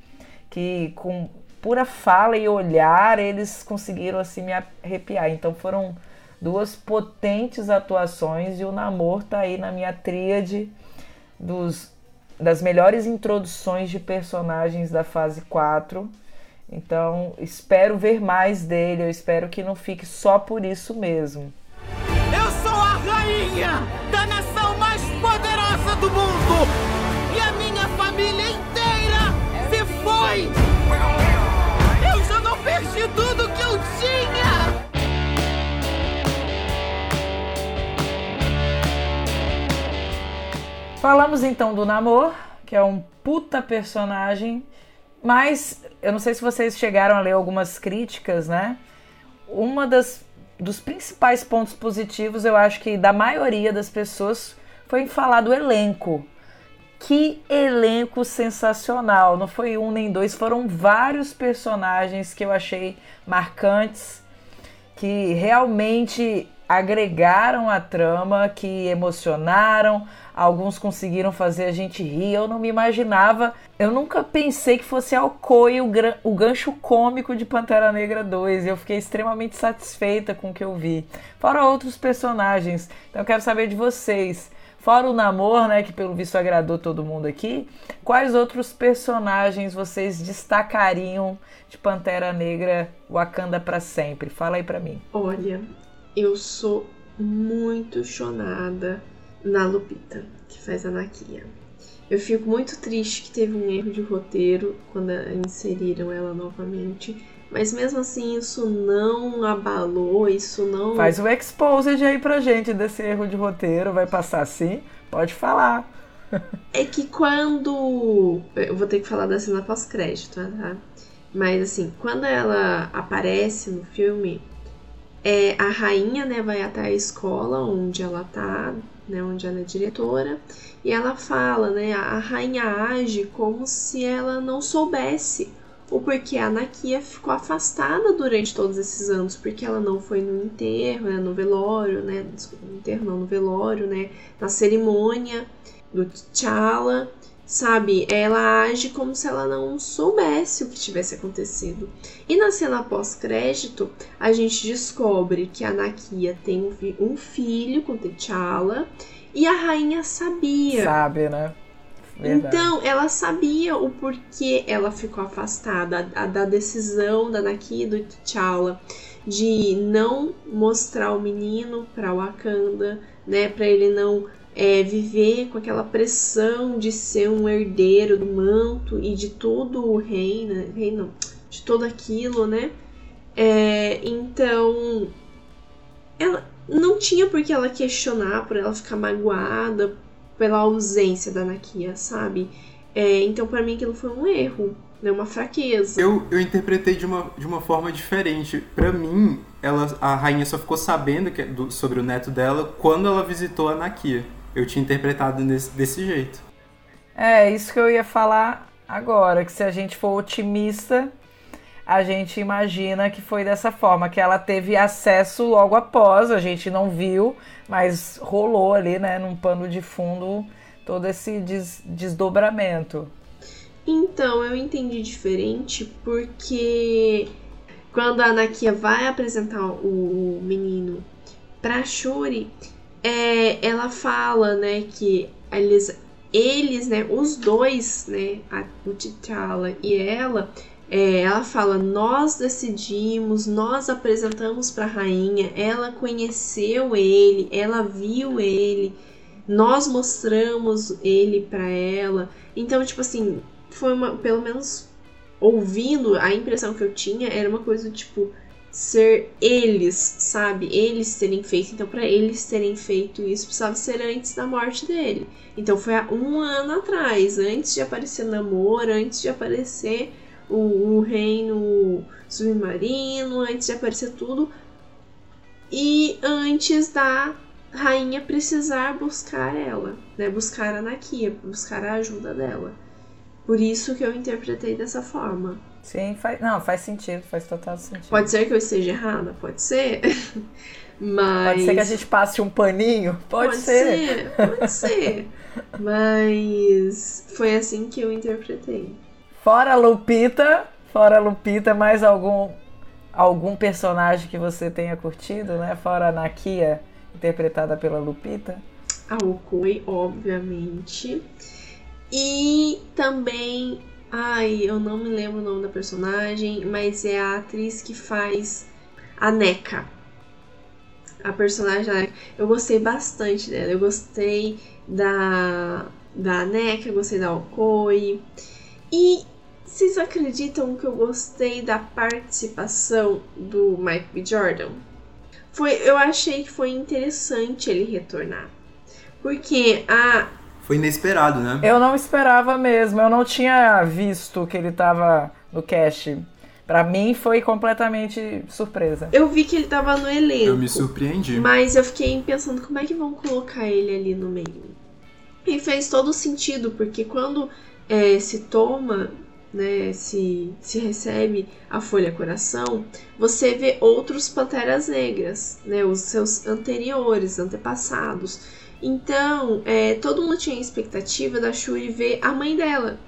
que com pura fala e olhar, eles conseguiram assim me arrepiar. Então foram duas potentes atuações e o Namor tá aí na minha tríade dos, das melhores introduções de personagens da fase 4. Então, espero ver mais dele, eu espero que não fique só por isso mesmo. Eu sou a rainha da nação mais poderosa do mundo! E a minha família inteira se foi! perdi tudo que eu tinha! Falamos então do Namor, que é um puta personagem, mas eu não sei se vocês chegaram a ler algumas críticas, né? Uma das dos principais pontos positivos, eu acho que da maioria das pessoas, foi em falar do elenco. Que elenco sensacional! Não foi um nem dois, foram vários personagens que eu achei marcantes, que realmente agregaram a trama, que emocionaram, alguns conseguiram fazer a gente rir. Eu não me imaginava, eu nunca pensei que fosse Alcoy o, o gancho cômico de Pantera Negra 2. E eu fiquei extremamente satisfeita com o que eu vi. Fora outros personagens. Então eu quero saber de vocês. Fora o namoro, né, que pelo visto agradou todo mundo aqui, quais outros personagens vocês destacariam de Pantera Negra Wakanda para sempre? Fala aí para mim. Olha, eu sou muito chonada na Lupita, que faz a Nakia. Eu fico muito triste que teve um erro de roteiro quando inseriram ela novamente. Mas mesmo assim, isso não abalou, isso não. Faz o exposed aí pra gente desse erro de roteiro, vai passar assim? Pode falar. é que quando. Eu vou ter que falar da cena pós-crédito, tá? Mas assim, quando ela aparece no filme, é, a rainha né, vai até a escola onde ela tá, né, onde ela é diretora, e ela fala, né, a rainha age como se ela não soubesse o porquê a Nakia ficou afastada durante todos esses anos, porque ela não foi no enterro, né, no velório, né, desculpa, no enterro não, no velório, né, na cerimônia do T'Challa, sabe? Ela age como se ela não soubesse o que tivesse acontecido. E na cena pós-crédito, a gente descobre que a Nakia tem um filho com T'Challa e a rainha sabia. Sabe, né? Verdade. Então, ela sabia o porquê ela ficou afastada, a, a, da decisão da Nakia e do T'Challa de não mostrar o menino para Wakanda, né, para ele não é, viver com aquela pressão de ser um herdeiro do manto e de todo o reino, reino de tudo aquilo, né? É, então, ela não tinha por que ela questionar, por ela ficar magoada pela ausência da Nakia, sabe? É, então, para mim, aquilo foi um erro, né? uma fraqueza. Eu, eu interpretei de uma, de uma forma diferente. Para mim, ela, a rainha só ficou sabendo que, do, sobre o neto dela quando ela visitou a Nakia eu tinha interpretado nesse, desse jeito. É, isso que eu ia falar agora, que se a gente for otimista, a gente imagina que foi dessa forma, que ela teve acesso logo após, a gente não viu, mas rolou ali, né, num pano de fundo, todo esse des desdobramento. Então, eu entendi diferente porque quando a Anakia vai apresentar o menino pra Shuri, é, ela fala, né, que eles, eles, né, os dois, né, a, o T'Challa e ela, é, ela fala, nós decidimos, nós apresentamos para a rainha, ela conheceu ele, ela viu ele, nós mostramos ele para ela. Então, tipo assim, foi uma, pelo menos ouvindo, a impressão que eu tinha era uma coisa tipo, ser eles, sabe? Eles terem feito. Então, para eles terem feito isso, precisava ser antes da morte dele. Então, foi há um ano atrás, antes de aparecer Namor, antes de aparecer o, o reino submarino, antes de aparecer tudo. E antes da rainha precisar buscar ela, né? Buscar a Nakia, buscar a ajuda dela. Por isso que eu interpretei dessa forma. Sim, faz, não, faz sentido, faz total sentido. Pode ser que eu esteja errada, pode ser. Mas. <laughs> Pode ser que a gente passe um paninho? Pode, pode ser. ser. Pode ser. Mas foi assim que eu interpretei. Fora Lupita, fora Lupita, mais algum algum personagem que você tenha curtido, né? Fora a Nakia, interpretada pela Lupita? A Okoi, obviamente. E também Ai, eu não me lembro o nome da personagem, mas é a atriz que faz a Neca. A personagem da. Eu gostei bastante dela. Eu gostei da, da Neca, eu gostei da Okoi. E vocês acreditam que eu gostei da participação do Mike B. Jordan? Foi, eu achei que foi interessante ele retornar. Porque a foi inesperado, né? Eu não esperava mesmo. Eu não tinha visto que ele tava no cast. Pra mim foi completamente surpresa. Eu vi que ele tava no elenco. Eu me surpreendi. Mas eu fiquei pensando como é que vão colocar ele ali no meio. E fez todo sentido, porque quando é, se toma né, se, se recebe a Folha Coração, você vê outros Panteras Negras, né, os seus anteriores, antepassados. Então, é, todo mundo tinha a expectativa da Shuri ver a mãe dela,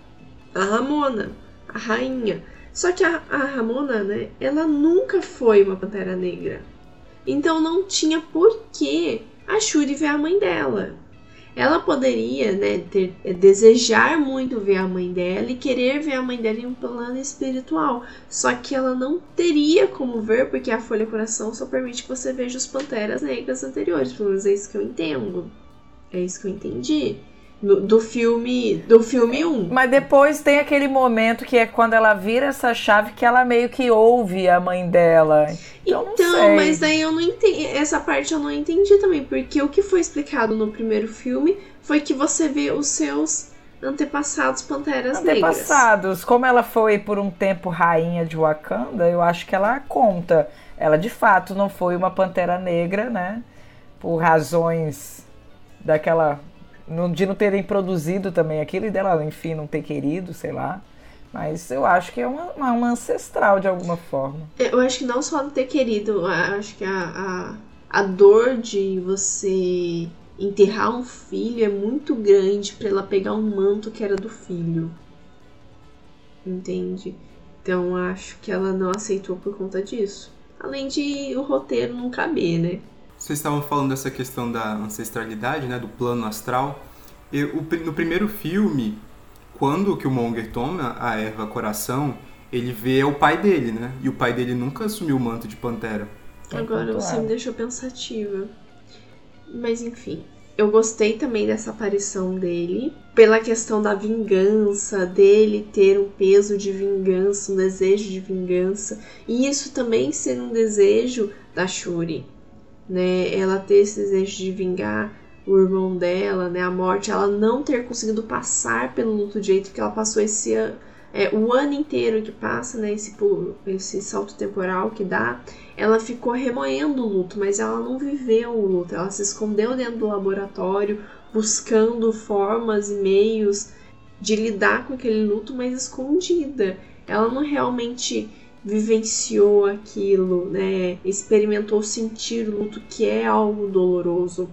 a Ramona, a rainha. Só que a, a Ramona, né, ela nunca foi uma Pantera Negra. Então não tinha por que a Shuri ver a mãe dela. Ela poderia, né, ter, é, desejar muito ver a mãe dela e querer ver a mãe dela em um plano espiritual. Só que ela não teria como ver, porque a Folha Coração só permite que você veja os Panteras Negras anteriores. Pelo menos é isso que eu entendo. É isso que eu entendi. Do, do filme do filme 1. Mas depois tem aquele momento que é quando ela vira essa chave que ela meio que ouve a mãe dela. Então, então mas daí eu não entendi. Essa parte eu não entendi também. Porque o que foi explicado no primeiro filme foi que você vê os seus antepassados panteras antepassados. negras. Antepassados. Como ela foi por um tempo rainha de Wakanda, eu acho que ela conta. Ela de fato não foi uma pantera negra, né? Por razões daquela de não terem produzido também aquilo e dela, enfim, não ter querido, sei lá. Mas eu acho que é uma, uma ancestral de alguma forma. Eu acho que não só não ter querido, acho que a, a, a dor de você enterrar um filho é muito grande para ela pegar um manto que era do filho. Entende? Então acho que ela não aceitou por conta disso. Além de o roteiro não caber, né? Vocês estavam falando dessa questão da ancestralidade, né, do plano astral. Eu, no primeiro filme, quando o Killmonger toma a erva coração, ele vê o pai dele, né? E o pai dele nunca assumiu o manto de pantera. Agora você me deixou pensativa. Mas enfim, eu gostei também dessa aparição dele, pela questão da vingança, dele ter um peso de vingança, um desejo de vingança, e isso também ser um desejo da Shuri né, ela ter esse desejo de vingar o irmão dela, né, a morte, ela não ter conseguido passar pelo luto de jeito que ela passou esse é, o ano inteiro que passa, né, esse, esse salto temporal que dá, ela ficou remoendo o luto, mas ela não viveu o luto, ela se escondeu dentro do laboratório, buscando formas e meios de lidar com aquele luto, mas escondida. Ela não realmente vivenciou aquilo, né? Experimentou sentir luto, que é algo doloroso.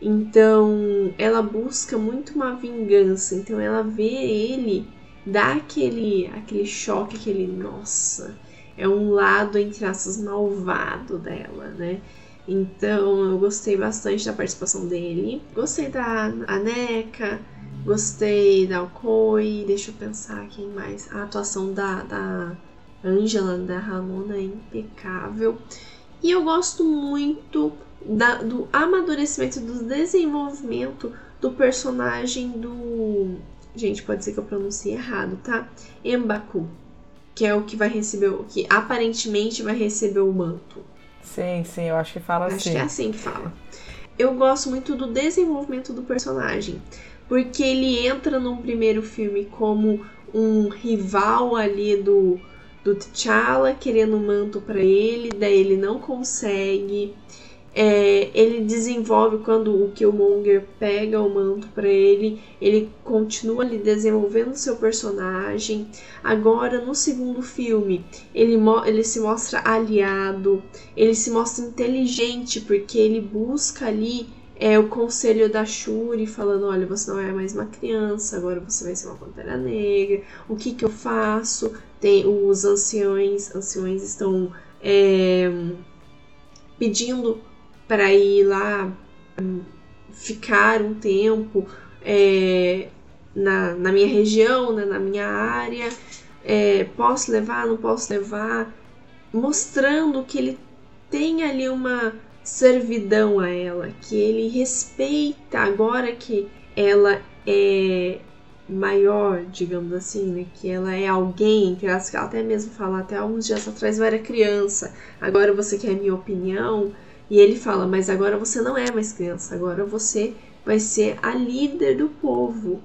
Então, ela busca muito uma vingança. Então, ela vê ele dá aquele aquele choque, aquele nossa, é um lado entre aspas malvado dela, né? Então, eu gostei bastante da participação dele. Gostei da Aneca, gostei da Alcoy, deixa eu pensar quem mais. A atuação da, da Angela da Ramona é impecável. E eu gosto muito da, do amadurecimento, do desenvolvimento do personagem do. Gente, pode ser que eu pronuncie errado, tá? Embaku. Que é o que vai receber, o que aparentemente vai receber o manto. Sim, sim, eu acho que fala acho assim. Acho que é assim que fala. Eu gosto muito do desenvolvimento do personagem. Porque ele entra num primeiro filme como um rival ali do, do T'Challa querendo um manto para ele, daí ele não consegue. É, ele desenvolve quando o Killmonger pega o manto para ele, ele continua ali desenvolvendo seu personagem. Agora no segundo filme, ele, ele se mostra aliado, ele se mostra inteligente porque ele busca ali é o conselho da Shuri falando: olha, você não é mais uma criança, agora você vai ser uma pantera negra. O que que eu faço? Tem os anciões, anciões estão é, pedindo para ir lá hum, ficar um tempo é, na, na minha região, né, na minha área. É, posso levar? Não posso levar? Mostrando que ele tem ali uma servidão a ela, que ele respeita agora que ela é maior, digamos assim, né? Que ela é alguém, que ela até mesmo fala, até alguns dias atrás eu era criança, agora você quer a minha opinião. E ele fala, mas agora você não é mais criança, agora você vai ser a líder do povo.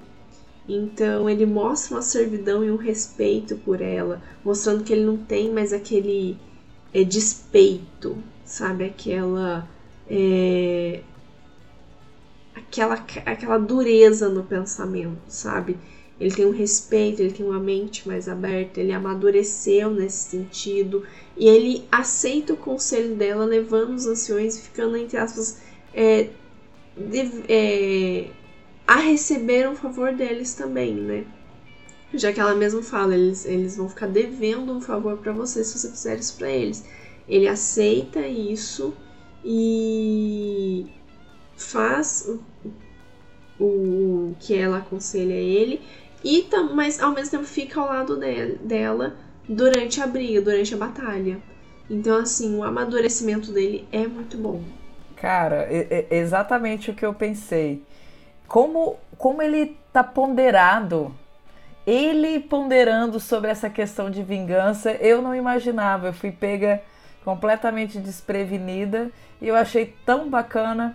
Então ele mostra uma servidão e um respeito por ela, mostrando que ele não tem mais aquele é, despeito, sabe? Aquela. É, aquela, aquela dureza no pensamento, sabe? ele tem um respeito, ele tem uma mente mais aberta, ele amadureceu nesse sentido e ele aceita o conselho dela, levando os anciões e ficando, entre aspas, é, de, é, a receber um favor deles também, né? Já que ela mesma fala, eles, eles vão ficar devendo um favor para você se você fizer isso para eles. Ele aceita isso e faz o, que ela aconselha ele, e mas ao mesmo tempo fica ao lado de, dela durante a briga, durante a batalha. Então, assim, o amadurecimento dele é muito bom. Cara, é, é exatamente o que eu pensei. Como, como ele tá ponderado ele ponderando sobre essa questão de vingança, eu não imaginava. Eu fui pega completamente desprevenida e eu achei tão bacana.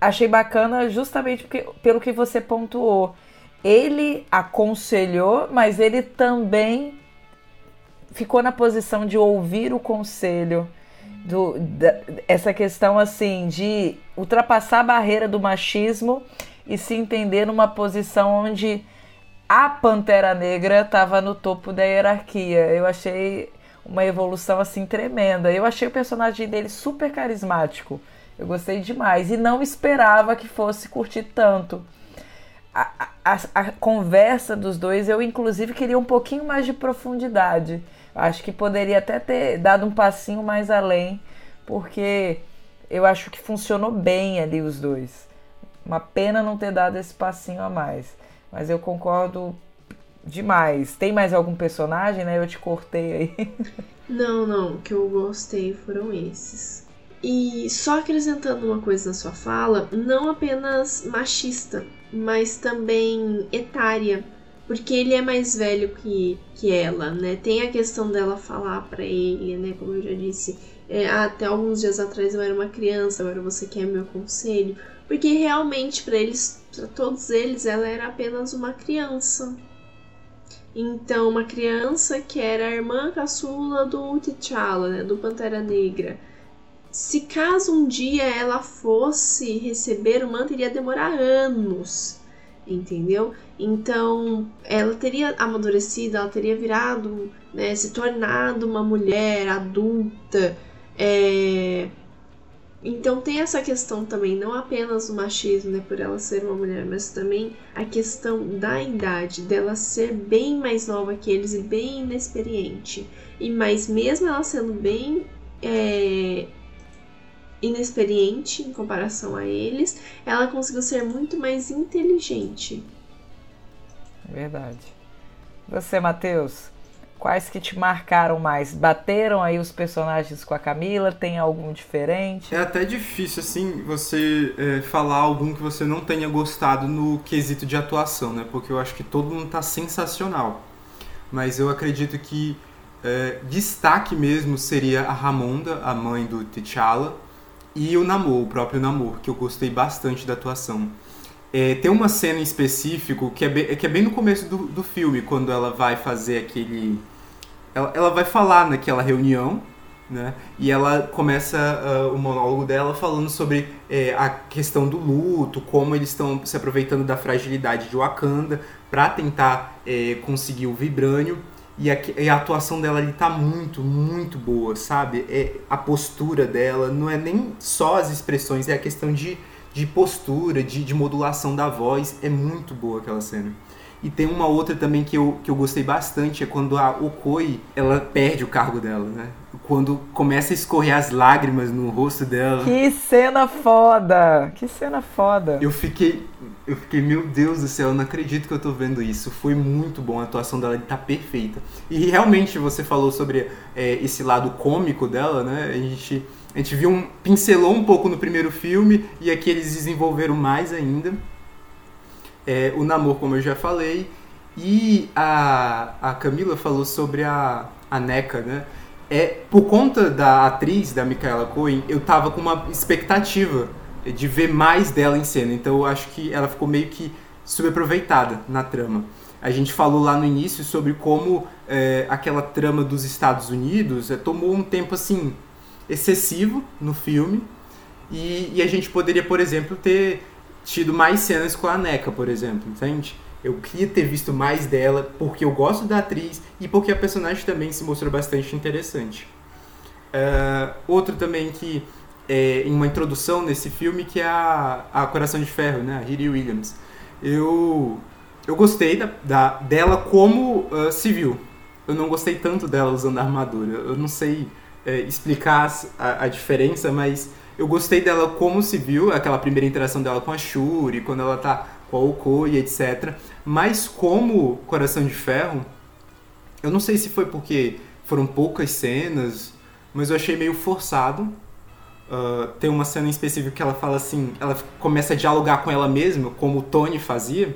Achei bacana justamente porque, pelo que você pontuou. Ele aconselhou, mas ele também ficou na posição de ouvir o conselho. Do, da, essa questão assim de ultrapassar a barreira do machismo e se entender numa posição onde a Pantera Negra estava no topo da hierarquia. Eu achei uma evolução assim tremenda. Eu achei o personagem dele super carismático. Eu gostei demais e não esperava que fosse curtir tanto. A, a, a, conversa dos dois, eu inclusive queria um pouquinho mais de profundidade. Acho que poderia até ter dado um passinho mais além, porque eu acho que funcionou bem ali os dois. Uma pena não ter dado esse passinho a mais. Mas eu concordo demais. Tem mais algum personagem, né? Eu te cortei aí. Não, não. O que eu gostei foram esses. E só acrescentando uma coisa na sua fala, não apenas machista, mas também etária, porque ele é mais velho que, que ela, né? Tem a questão dela falar para ele, né? Como eu já disse, é, até alguns dias atrás eu era uma criança, agora você quer meu conselho, porque realmente para eles para todos eles, ela era apenas uma criança. Então, uma criança que era a irmã caçula do T'Challa, né, do Pantera Negra. Se caso um dia ela fosse receber o manto, iria demorar anos, entendeu? Então, ela teria amadurecido, ela teria virado, né, se tornado uma mulher adulta, é, então tem essa questão também, não apenas o machismo, né, por ela ser uma mulher, mas também a questão da idade, dela ser bem mais nova que eles e bem inexperiente. E mas mesmo ela sendo bem é, inexperiente em comparação a eles, ela conseguiu ser muito mais inteligente. Verdade. Você, Matheus? Quais que te marcaram mais? Bateram aí os personagens com a Camila? Tem algum diferente? É até difícil, assim, você é, falar algum que você não tenha gostado no quesito de atuação, né? Porque eu acho que todo mundo tá sensacional. Mas eu acredito que é, destaque mesmo seria a Ramonda, a mãe do T'Challa, e o Namor, o próprio Namor, que eu gostei bastante da atuação. É, tem uma cena em específico que é bem, que é bem no começo do, do filme, quando ela vai fazer aquele. Ela, ela vai falar naquela reunião, né? E ela começa uh, o monólogo dela falando sobre é, a questão do luto, como eles estão se aproveitando da fragilidade de Wakanda para tentar é, conseguir o vibrânio. E a, e a, atuação dela ali tá muito, muito boa, sabe? É, a postura dela não é nem só as expressões, é a questão de de postura, de, de modulação da voz. É muito boa aquela cena. E tem uma outra também que eu, que eu gostei bastante, é quando a Okoi, ela perde o cargo dela, né? Quando começa a escorrer as lágrimas no rosto dela. Que cena foda! Que cena foda! Eu fiquei, eu fiquei, meu Deus do céu, eu não acredito que eu tô vendo isso. Foi muito bom, a atuação dela tá perfeita. E realmente você falou sobre é, esse lado cômico dela, né? A gente a gente viu um, pincelou um pouco no primeiro filme e aqui eles desenvolveram mais ainda. É, o namoro, como eu já falei. E a, a Camila falou sobre a, a NECA, né? É, por conta da atriz, da Micaela Cohen, eu tava com uma expectativa de ver mais dela em cena. Então eu acho que ela ficou meio que subaproveitada na trama. A gente falou lá no início sobre como é, aquela trama dos Estados Unidos é, tomou um tempo assim excessivo no filme. E, e, a gente poderia, por exemplo, ter tido mais cenas com a NECA, por exemplo, entende? Eu queria ter visto mais dela, porque eu gosto da atriz e porque a personagem também se mostrou bastante interessante. Uh, outro também que é em uma introdução nesse filme que é a, a Coração de Ferro, né? A Riri Williams. Eu, eu gostei da, da dela como uh, civil. Eu não gostei tanto dela usando a armadura. Eu não sei é, explicar a, a, diferença, mas eu gostei dela como civil, aquela primeira interação dela com a Shuri, quando ela tá com a Okoi, etc. Mas como Coração de Ferro, eu não sei se foi porque foram poucas cenas, mas eu achei meio forçado Uh, tem uma cena em específico que ela fala assim, ela começa a dialogar com ela mesma, como o Tony fazia,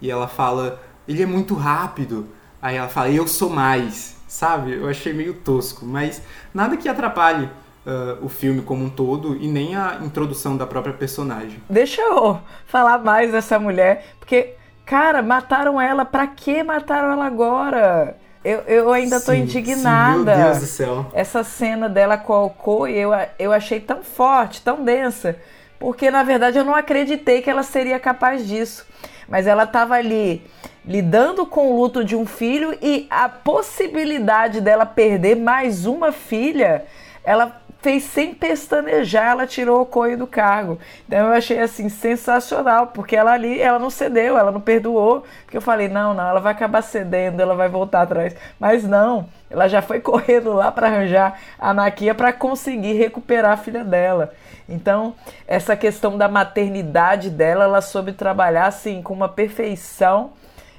e ela fala, ele é muito rápido. Aí ela fala, eu sou mais, sabe? Eu achei meio tosco, mas nada que atrapalhe uh, o filme como um todo e nem a introdução da própria personagem. Deixa eu falar mais dessa mulher, porque, cara, mataram ela, pra que mataram ela agora? Eu, eu ainda tô indignada. Sim, meu Deus do céu. Essa cena dela com a Okoi, eu, eu achei tão forte, tão densa, porque na verdade eu não acreditei que ela seria capaz disso. Mas ela estava ali lidando com o luto de um filho e a possibilidade dela perder mais uma filha, ela fez sem pestanejar, ela tirou o coio do cargo. Então eu achei assim sensacional, porque ela ali, ela não cedeu, ela não perdoou, porque eu falei, não, não, ela vai acabar cedendo, ela vai voltar atrás. Mas não, ela já foi <laughs> correndo lá para arranjar a Anakia para conseguir recuperar a filha dela. Então, essa questão da maternidade dela, ela soube trabalhar assim com uma perfeição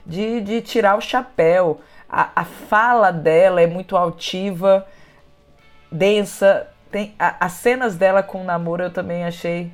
de, de tirar o chapéu. A, a fala dela é muito altiva, densa, tem a, as cenas dela com o namoro eu também achei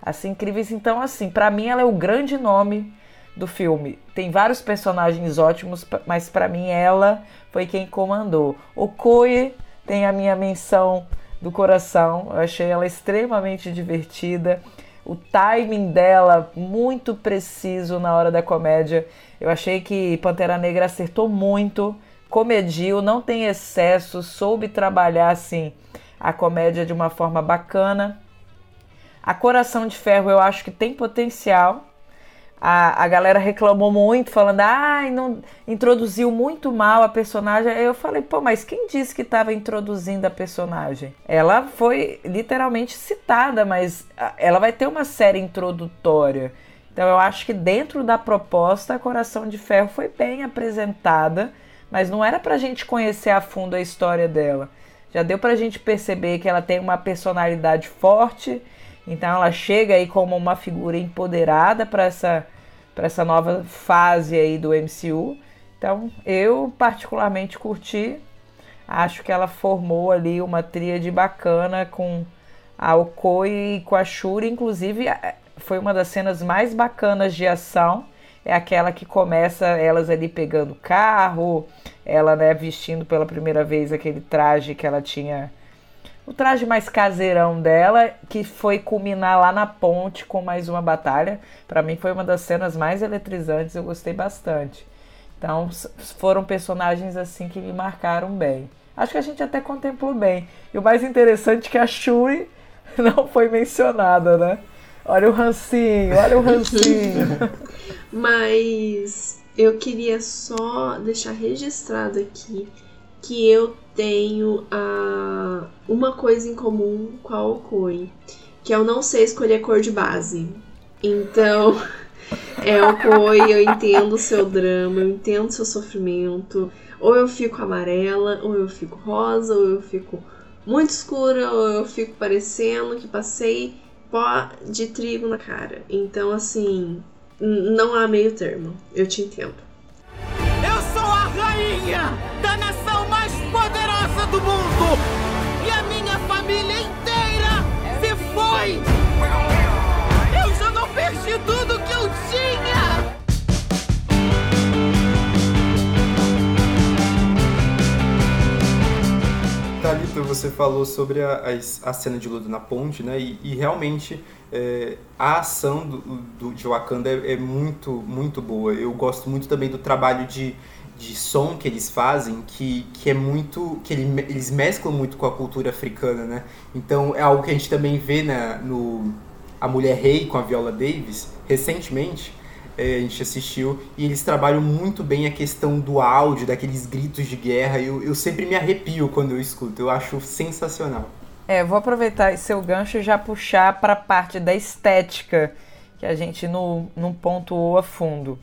assim incríveis. Então, assim, para mim ela é o grande nome do filme. Tem vários personagens ótimos, mas para mim ela foi quem comandou. O Koye tem a minha menção do coração. Eu achei ela extremamente divertida. O timing dela muito preciso na hora da comédia. Eu achei que Pantera Negra acertou muito, comediu, não tem excesso, soube trabalhar assim a comédia de uma forma bacana. A Coração de Ferro eu acho que tem potencial. A, a galera reclamou muito, falando, ah, não introduziu muito mal a personagem. Eu falei, pô, mas quem disse que estava introduzindo a personagem? Ela foi literalmente citada, mas ela vai ter uma série introdutória. Então eu acho que dentro da proposta, a Coração de Ferro foi bem apresentada, mas não era pra gente conhecer a fundo a história dela. Já deu pra gente perceber que ela tem uma personalidade forte, então ela chega aí como uma figura empoderada para essa, para essa nova fase aí do MCU. Então eu particularmente curti, acho que ela formou ali uma tríade bacana com a Okoi e com a Shuri, inclusive foi uma das cenas mais bacanas de ação é aquela que começa elas ali pegando carro, ela né, vestindo pela primeira vez aquele traje que ela tinha, o traje mais caseirão dela, que foi culminar lá na ponte com mais uma batalha. Para mim foi uma das cenas mais eletrizantes, eu gostei bastante. Então foram personagens assim que me marcaram bem. Acho que a gente até contemplou bem. E o mais interessante é que a Shuri <laughs> não foi mencionada, né? Olha o rancinho, olha o rancinho. <laughs> Mas eu queria só deixar registrado aqui que eu tenho a, uma coisa em comum com a Okoi, que eu não sei escolher cor de base. Então, <laughs> é Okoi, eu entendo o seu drama, eu entendo o seu sofrimento. Ou eu fico amarela, ou eu fico rosa, ou eu fico muito escura, ou eu fico parecendo que passei pó de trigo na cara. Então, assim, não há meio termo. Eu te entendo. Eu sou a rainha da nação mais poderosa do mundo! E a minha família inteira se foi! Eu já não perdi tudo que eu tinha! Thalita, você falou sobre a, a, a, cena de luta na ponte, né? E, e realmente é, a ação do, do, de Wakanda é, é, muito, muito boa. Eu gosto muito também do trabalho de, de som que eles fazem, que, que é muito. que ele, eles mesclam muito com a cultura africana, né? Então é algo que a gente também vê na, no A Mulher Rei com a Viola Davis, recentemente. é, a gente assistiu, e eles trabalham muito bem a questão do áudio, daqueles gritos de guerra. Eu, eu sempre me arrepio quando eu escuto, eu acho sensacional. É, vou aproveitar esse seu gancho e já puxar para a parte da estética, que a gente não, não pontuou a fundo.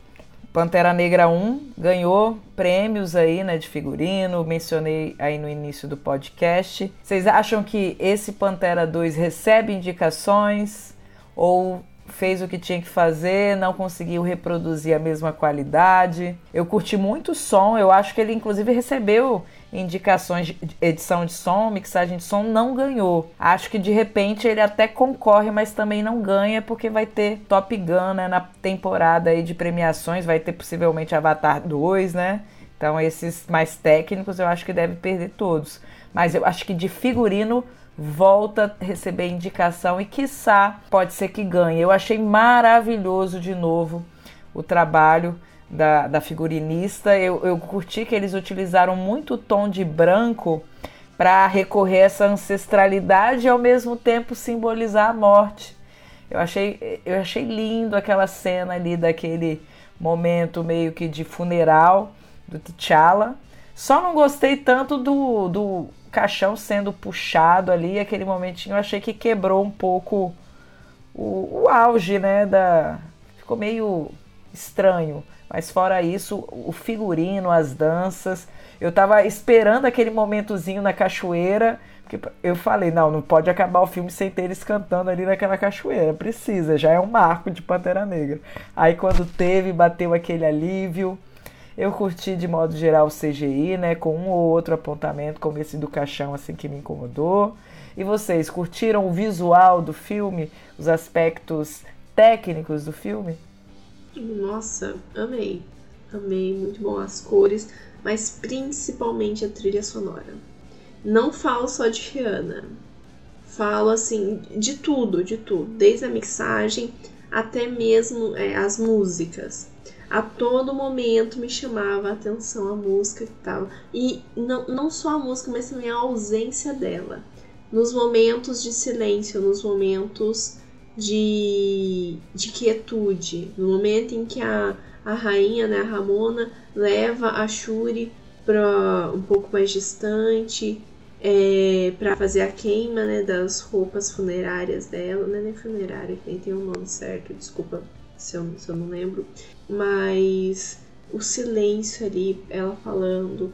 Pantera Negra 1 ganhou prêmios aí, né, de figurino, mencionei aí no início do podcast. Vocês acham que esse Pantera 2 recebe indicações ou fez o que tinha que fazer, não conseguiu reproduzir a mesma qualidade? Eu curti muito o som, eu acho que ele inclusive recebeu indicações de edição de som, mixagem de som, não ganhou. Acho que de repente ele até concorre, mas também não ganha, porque vai ter Top Gun né, na temporada aí de premiações, vai ter possivelmente Avatar 2, né? Então esses mais técnicos eu acho que deve perder todos. Mas eu acho que de figurino volta a receber indicação e quiçá pode ser que ganhe. Eu achei maravilhoso de novo o trabalho da, da figurinista. Eu, eu curti que eles utilizaram muito tom de branco para recorrer a essa ancestralidade e ao mesmo tempo simbolizar a morte. Eu achei, eu achei lindo aquela cena ali daquele momento meio que de funeral do T'Challa. Só não gostei tanto do, do caixão sendo puxado ali, aquele momentinho eu achei que quebrou um pouco o, o auge, né? Da, ficou meio estranho. Mas fora isso, o figurino, as danças. Eu tava esperando aquele momentozinho na cachoeira. Porque eu falei, não, não pode acabar o filme sem ter eles cantando ali naquela cachoeira. Precisa, já é um marco de Pantera Negra. Aí quando teve, bateu aquele alívio. Eu curti de modo geral o CGI, né? Com um ou outro apontamento, como esse do caixão, assim, que me incomodou. E vocês, curtiram o visual do filme? Os aspectos técnicos do filme? Nossa, amei. Amei, muito bom as cores, mas principalmente a trilha sonora. Não falo só de Rihanna. Falo assim de tudo, de tudo, desde a mixagem até mesmo é, as músicas. A todo momento me chamava a atenção a música que tava. E não, não só a música, mas também a ausência dela. Nos momentos de silêncio, nos momentos de, de quietude. No momento em que a, a rainha, né, a Ramona, leva a Shuri para um pouco mais distante é, para fazer a queima né, das roupas funerárias dela. Não é nem funerária, nem tem o um nome certo, desculpa se eu, se eu não lembro. Mas o silêncio ali, ela falando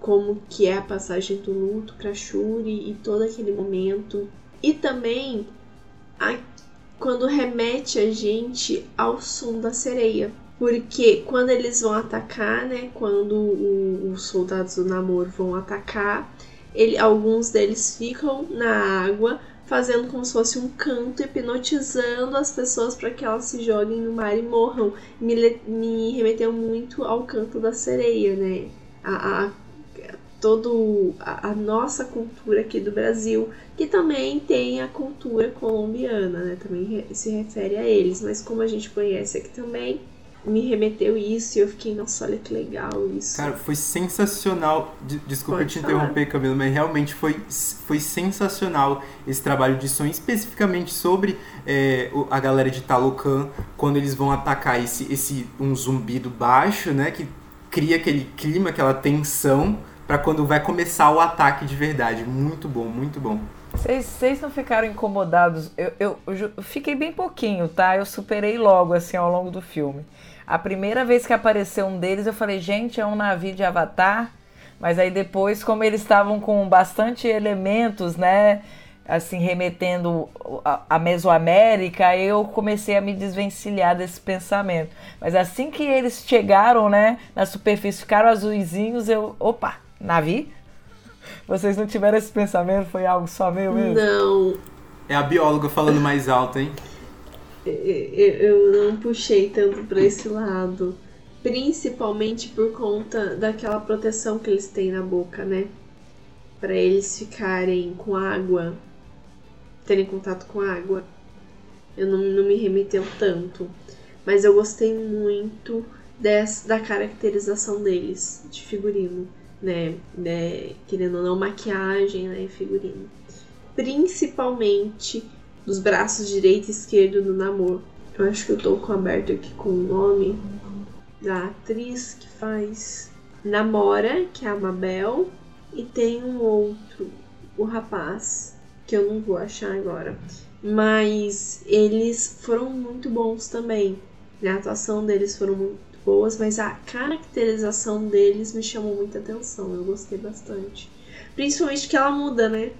como que é a passagem do luto para Shuri e todo aquele momento. E também a quando remete a gente ao som da sereia. Porque quando eles vão atacar, né? Quando o, os soldados do namoro vão atacar, ele, alguns deles ficam na água, fazendo como se fosse um canto, hipnotizando as pessoas para que elas se joguem no mar e morram. Me, me remeteu muito ao canto da sereia, né? A, a todo a, a, nossa cultura aqui do Brasil, que também tem a cultura colombiana, né? Também se refere a eles, mas como a gente conhece aqui também, me remeteu isso e eu fiquei, nossa, olha que legal isso. Cara, foi sensacional. Desculpa Pode te falar. interromper, Camila, mas realmente foi, foi sensacional esse trabalho de som, especificamente sobre é, a galera de Talocan, quando eles vão atacar esse, esse um zumbido baixo, né? Que cria aquele clima, aquela tensão para quando vai começar o ataque de verdade. Muito bom, muito bom. Vocês não ficaram incomodados? Eu, eu, eu, fiquei bem pouquinho, tá? Eu superei logo, assim, ao longo do filme. A primeira vez que apareceu um deles, eu falei, gente, é um navio de Avatar. Mas aí depois, como eles estavam com bastante elementos, né? Assim, remetendo a, Mesoamérica, eu comecei a me desvencilhar desse pensamento. Mas assim que eles chegaram, né, na superfície, ficaram azulzinhos, eu, opa, Navi? Vocês não tiveram esse pensamento? Foi algo só meu mesmo? Não. É a bióloga falando mais alto, hein? Eu não puxei tanto para esse lado. Principalmente por conta daquela proteção que eles têm na boca, né? Para eles ficarem com água, terem contato com água. Eu não, não me remeteu tanto. Mas eu gostei muito des, da caracterização deles, de figurino né, né, querendo ou não, maquiagem né, figurino. Principalmente dos braços direito e esquerdo do namoro. Eu acho que eu tô com aberto aqui com o nome da atriz que faz Namora, que é a Mabel, e tem um outro, o rapaz, que eu não vou achar agora. Mas eles foram muito bons também. A atuação deles foram boas, mas a caracterização deles me chamou muita atenção. Eu gostei bastante. Principalmente que ela muda, né?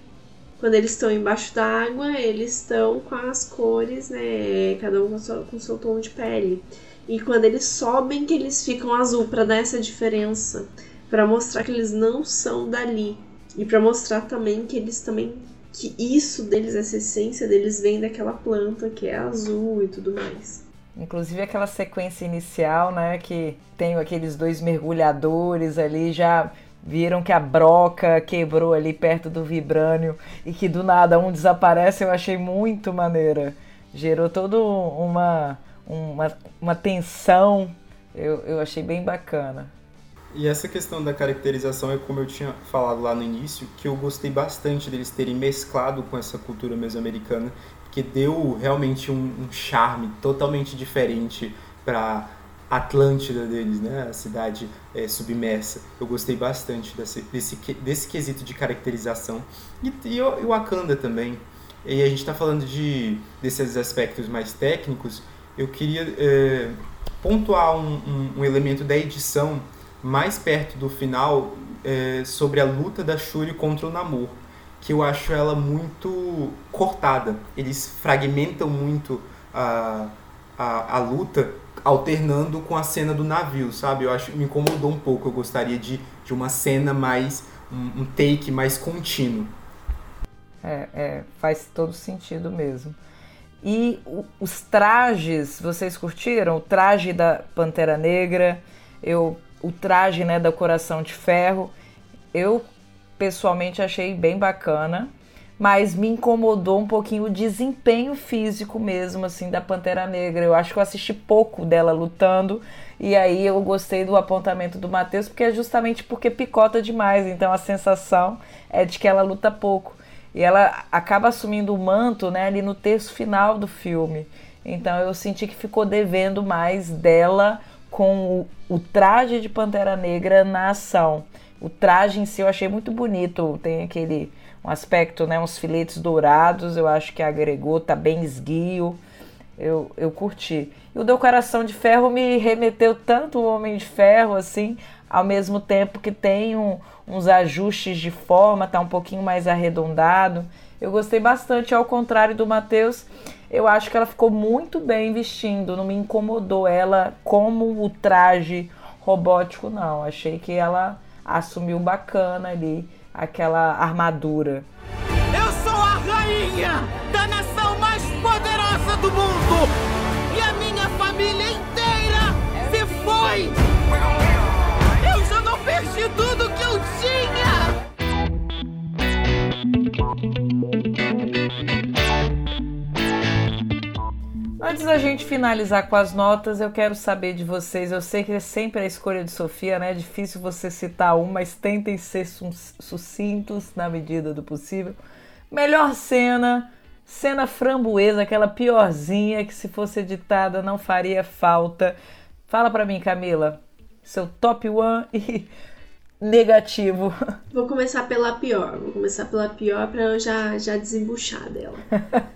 Quando eles estão embaixo da água, eles estão com as cores, né? Cada um com, seu, com seu tom de pele. E quando eles sobem, que eles ficam azul, para dar essa diferença. para mostrar que eles não são dali. E para mostrar também que eles também. Que isso deles, essa essência deles, vem daquela planta que é azul e tudo mais. Inclusive aquela sequência inicial, né? Que tem aqueles dois mergulhadores ali já viram que a broca quebrou ali perto do vibrânio e que do nada um desaparece, eu achei muito maneira. Gerou toda uma, uma, uma tensão, eu, eu achei bem bacana. E essa questão da caracterização é como eu tinha falado lá no início, que eu gostei bastante deles terem mesclado com essa cultura mesoamericana, que deu realmente um, um charme totalmente diferente para Atlântida deles, né? A cidade é, submersa. Eu gostei bastante desse, desse, desse quesito de caracterização. E, e, o Wakanda também. E a gente está falando de, desses aspectos mais técnicos. Eu queria é, pontuar um, um, um, elemento da edição mais perto do final é, sobre a luta da Shuri contra o Namor. Que eu acho ela muito cortada. Eles fragmentam muito a, a, a luta alternando com a cena do navio, sabe? Eu acho me incomodou um pouco. Eu gostaria de, de uma cena mais um, um take mais contínuo. É, é, faz todo sentido mesmo. E o, os trajes, vocês curtiram? O traje da Pantera Negra, eu, o traje né, da Coração de Ferro, eu pessoalmente achei bem bacana mas me incomodou um pouquinho o desempenho físico mesmo, assim, da Pantera Negra. Eu acho que eu assisti pouco dela lutando, e aí eu gostei do apontamento do Matheus, porque é justamente porque picota demais, então a sensação é de que ela luta pouco. E ela acaba assumindo o manto, né, ali no terço final do filme. Então eu senti que ficou devendo mais dela com o, o traje de Pantera Negra na ação. O traje em si eu achei muito bonito, tem aquele um aspecto, né, uns filetes dourados, eu acho que agregou, tá bem esguio. Eu, eu curti. E o do Coração de Ferro me remeteu tanto o Homem de Ferro, assim, ao mesmo tempo que tem um, uns ajustes de forma, tá um pouquinho mais arredondado. Eu gostei bastante, ao contrário do Matheus, eu acho que ela ficou muito bem vestindo, não me incomodou ela como o traje robótico, não. Achei que ela assumiu bacana ali aquela armadura. Eu sou a rainha da nação mais poderosa do mundo e a minha família inteira Antes da gente finalizar com as notas, eu quero saber de vocês. Eu sei que é sempre a escolha de Sofia, né? É difícil você citar um, mas tentem ser sucintos na medida do possível. Melhor cena, cena framboesa, aquela piorzinha que se fosse editada não faria falta. Fala para mim, Camila, seu top one <laughs> e negativo. <laughs> Vou começar pela pior. Vou começar pela pior para eu já, já desembuchar dela.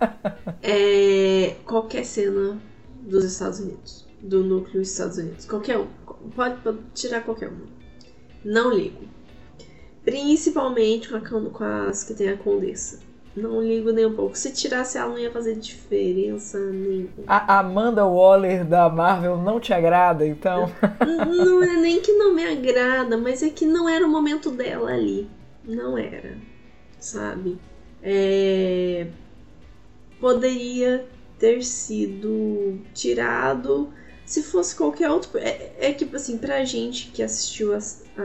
<laughs> é, qualquer cena dos Estados Unidos, do núcleo dos Estados Unidos, qualquer um, pode, pode tirar qualquer um. Não ligo. Principalmente com, a, com as que tem a Condessa. Não ligo nem um pouco. Se tirasse ela, não ia fazer diferença nenhuma. A Amanda Waller da Marvel não te agrada, então? <laughs> não é nem que não me agrada, mas é que não era o momento dela ali. Não era. Sabe? É... Poderia ter sido tirado se fosse qualquer outro. É, é que, assim, pra gente que assistiu as, a,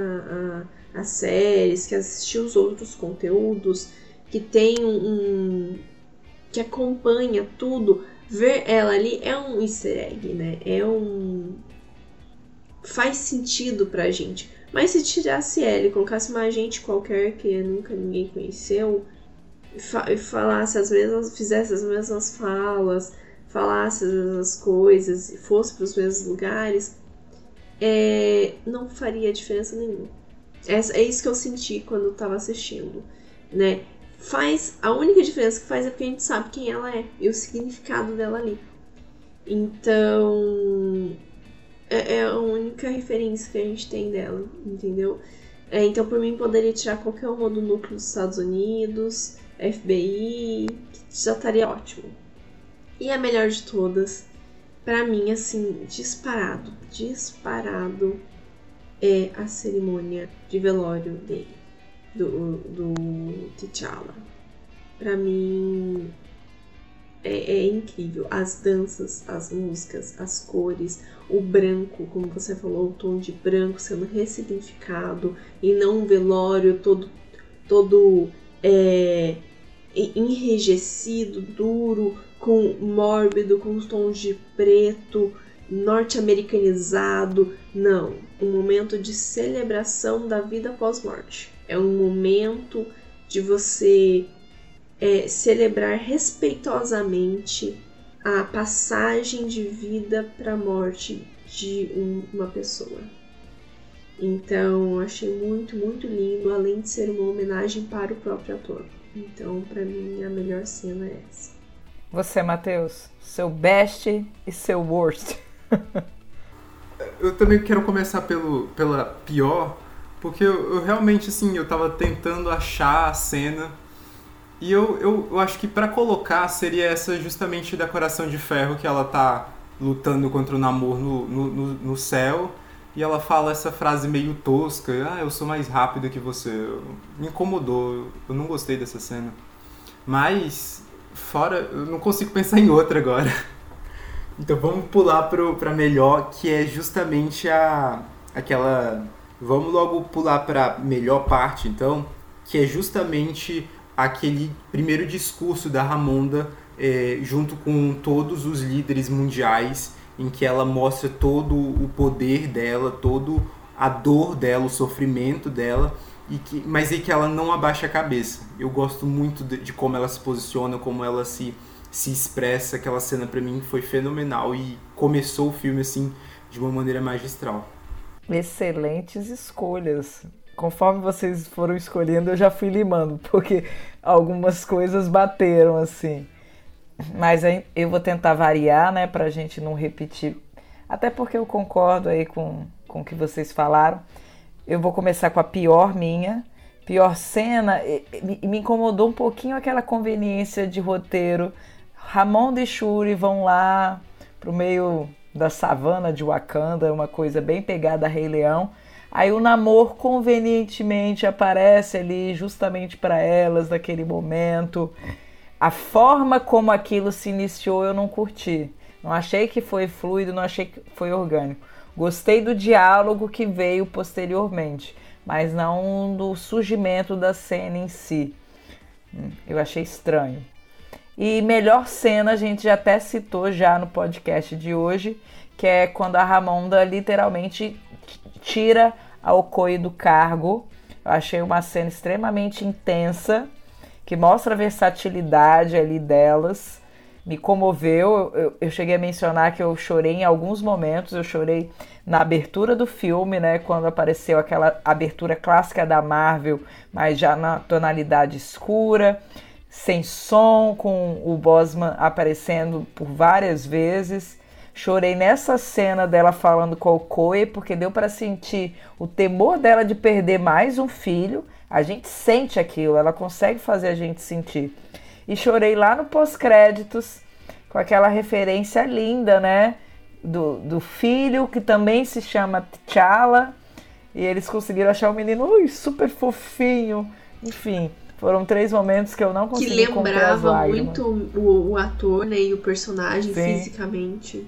a, as séries, que assistiu os outros conteúdos que tem um, que acompanha tudo, ver ela ali é um easter egg, né? É um faz sentido pra gente. Mas se tirasse ela e colocasse uma agente qualquer que nunca ninguém conheceu e, fa falasse as mesmas, fizesse as mesmas falas, falasse as coisas e fosse para os mesmos lugares, é, não faria diferença nenhuma. É, isso que eu senti quando eu tava assistindo, né? Faz a única diferença que faz é porque a gente sabe quem ela é e o significado dela ali. Então é, é a única referência que a gente tem dela, entendeu? É, então por mim poderia tirar qualquer uma do núcleo dos Estados Unidos, FBI, já estaria ótimo. E a melhor de todas, para mim, assim, disparado, disparado é a cerimônia de velório dele, do, do T'Challa. Para mim é, é, incrível. As danças, as músicas, as cores, o branco, como você falou, o tom de branco sendo ressignificado e não um velório todo, todo é, enrijecido, duro, com mórbido, com tons de preto, norte-americanizado. Não, um momento de celebração da vida pós-morte. É um momento de você é, celebrar respeitosamente a passagem de vida para a morte de um, uma pessoa. Então, achei muito, muito lindo, além de ser uma homenagem para o próprio ator. Então, para mim, a melhor cena é essa. Você, Matheus, seu best e seu worst. <laughs> eu também quero começar pelo, pela pior, porque eu, eu, realmente, assim, eu tava tentando achar a cena. E eu, eu, eu acho que para colocar seria essa justamente da Coração de Ferro, que ela tá lutando contra o Namor no, no, no, no céu. E ela fala essa frase meio tosca, ah, eu sou mais rápido que você. Me incomodou, eu não gostei dessa cena. Mas, fora, eu não consigo pensar em outra agora. <laughs> Então vamos pular pro, pra melhor, que é justamente a aquela. Vamos logo pular pra melhor parte, então, que é justamente aquele primeiro discurso da Ramonda é, junto com todos os líderes mundiais em que ela mostra todo o poder dela, todo a dor dela, o sofrimento dela, e que, mas em que ela não abaixa a cabeça. Eu gosto muito de, de como ela se posiciona, como ela se, se expressa. Aquela cena para mim foi fenomenal e começou o filme assim de uma maneira magistral. Excelentes escolhas. Conforme vocês foram escolhendo, eu já fui limando, porque algumas coisas bateram assim. Mas eu vou tentar variar, né, pra gente não repetir. Até porque eu concordo aí com, com o que vocês falaram. Eu vou começar com a pior minha. Pior cena, me incomodou um pouquinho aquela conveniência de roteiro. Ramon e Shuri vão lá pro meio da savana de Wakanda, uma coisa bem pegada a Rei Leão. Aí o namoro convenientemente aparece ali justamente para elas naquele momento a forma como aquilo se iniciou eu não curti. Não achei que foi fluido, não achei que foi orgânico. Gostei do diálogo que veio posteriormente, mas não do surgimento da cena em si. Hum, eu achei estranho. E melhor cena a gente até citou já no podcast de hoje, que é quando a Ramonda literalmente tira a Okoi do cargo. Eu achei uma cena extremamente intensa que mostra a versatilidade ali delas. Me comoveu. Eu, eu, cheguei a mencionar que eu chorei em alguns momentos. Eu chorei na abertura do filme, né? Quando apareceu aquela abertura clássica da Marvel, mas já na tonalidade escura, sem som, com o Bosman aparecendo por várias vezes. Chorei nessa cena dela falando com o Koe, porque deu para sentir o temor dela de perder mais um filho a gente sente aquilo, ela consegue fazer a gente sentir. E chorei lá no pós-créditos com aquela referência linda, né? Do, do filho que também se chama T'Challa. E eles conseguiram achar o menino ui, super fofinho. Enfim, foram três momentos que eu não consegui Que lembrava muito o, o, ator né, e o personagem Sim. fisicamente.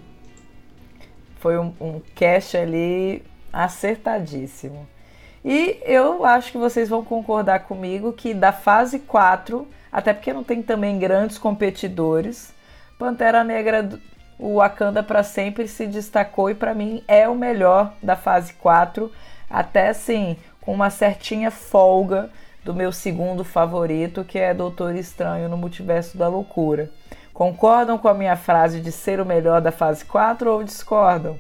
Foi um, um cast ali acertadíssimo. E eu acho que vocês vão concordar comigo que da fase 4, até porque não tem também grandes competidores, Pantera Negra, o Wakanda para sempre se destacou e para mim é o melhor da fase 4, até assim, com uma certinha folga do meu segundo favorito, que é Doutor Estranho no Multiverso da Loucura. Concordam com a minha frase de ser o melhor da fase 4 ou discordam?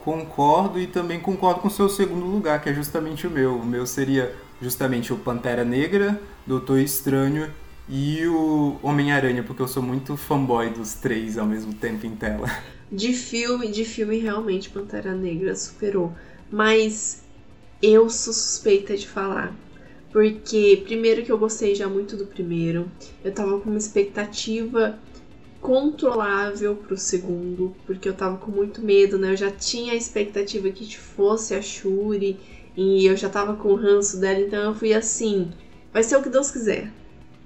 Concordo e também concordo com o seu segundo lugar, que é justamente o meu. O meu seria justamente o Pantera Negra, Doutor Estranho e o Homem-Aranha, porque eu sou muito fanboy dos três ao mesmo tempo em tela. De filme, de filme realmente Pantera Negra superou. Mas eu sou suspeita de falar. Porque primeiro que eu gostei já muito do primeiro. Eu tava com uma expectativa controlável pro segundo, porque eu tava com muito medo, né? Eu já tinha a expectativa que fosse a Shuri e eu já tava com o ranço dela, então eu fui assim, vai ser o que Deus quiser,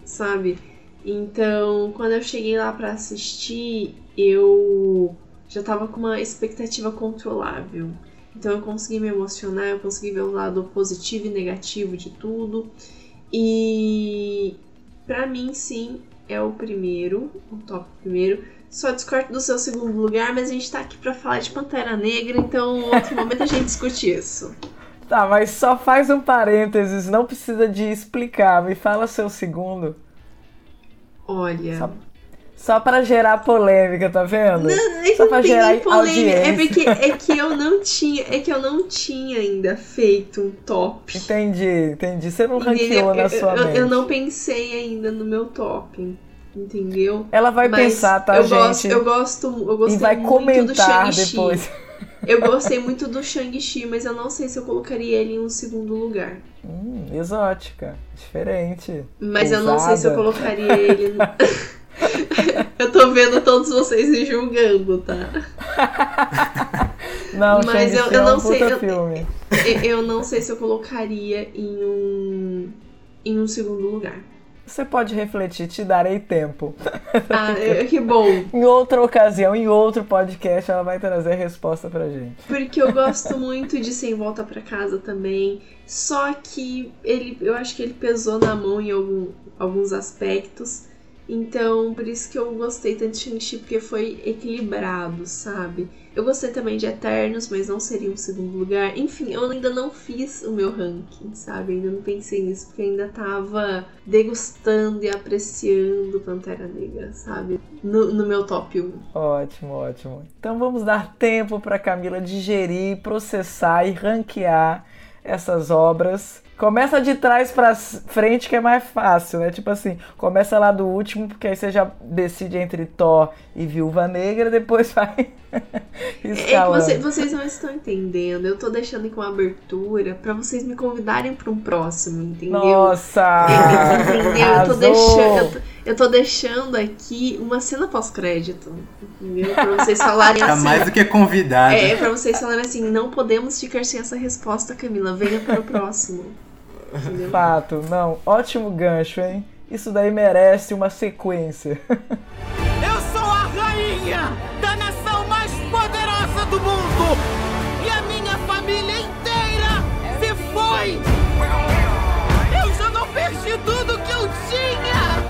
sabe? Então, quando eu cheguei lá para assistir, eu já tava com uma expectativa controlável. Então eu consegui me emocionar, eu consegui ver o lado positivo e negativo de tudo. E para mim sim, é o primeiro, o top primeiro. Só discordo do seu segundo lugar, mas a gente tá aqui para falar de Pantera Negra, então outro <laughs> momento a gente discute isso. Tá, mas só faz um parênteses, não precisa de explicar. Me fala seu segundo. Olha. Só, só para gerar polêmica, tá vendo? Não, é só pra gerar polêmica. É audiência. porque é que eu não tinha, é que eu não tinha ainda feito um top. Entendi, entendi. Você não ranqueou na sua eu, mente. eu não pensei ainda no meu top. Entendeu? Ela vai Mas pensar, tá, eu gente? Gosto, eu gosto, eu gostei e vai muito do Shang-Chi. depois. Eu gostei muito do Shang-Chi, mas eu não sei se eu colocaria ele em um segundo lugar. Hum, exótica, diferente. Mas eu não sei se eu colocaria ele. <laughs> <laughs> eu tô vendo todos vocês me julgando, tá? <laughs> Não, Mas eu- eu é não sei, eu- filme. <laughs> Eu- Eu não sei se eu colocaria em um em um segundo lugar. Você pode refletir, te darei tempo. Ah, é- que bom. Em outra ocasião, em outro podcast, ela vai trazer a resposta pra gente. Porque eu gosto muito de Sem Volta pra Casa também. Só que ele, eu acho que ele pesou na mão em algum- alguns aspectos. Então, por isso que eu gostei tanto de Shang-Chi, porque foi equilibrado, sabe? Eu gostei também de Eternos, mas não seria um segundo lugar. Enfim, eu ainda não fiz o meu ranking, sabe? Ainda não pensei nisso, porque ainda tava degustando e apreciando Pantera Negra, sabe? No, no meu top 1. Ótimo, ótimo. Então vamos dar tempo para Camila digerir, processar e ranquear essas obras. Começa de trás para frente que é mais fácil, né? Tipo assim, começa lá do último, porque aí você já decide entre Thor e Viúva Negra, depois <laughs> vai É que escalando. você- vocês não estão entendendo. Eu tô deixando aqui uma abertura pra vocês me convidarem pra um próximo, entendeu? Nossa! Entendeu? Eu tô, deixando, eu, tô, eu tô deixando aqui uma cena pós-crédito. Entendeu? Pra vocês falarem Tá assim. mais do que convidado. É, pra vocês falarem assim, não podemos ficar sem essa resposta, Camila. Venha para o próximo. Entendeu? Fato, não. Ótimo gancho, hein? Isso daí merece uma sequência. <laughs> Eu sou a rainha da nação mais poderosa do mundo! E a minha família inteira se foi! Eu já não perdi tudo que eu tinha!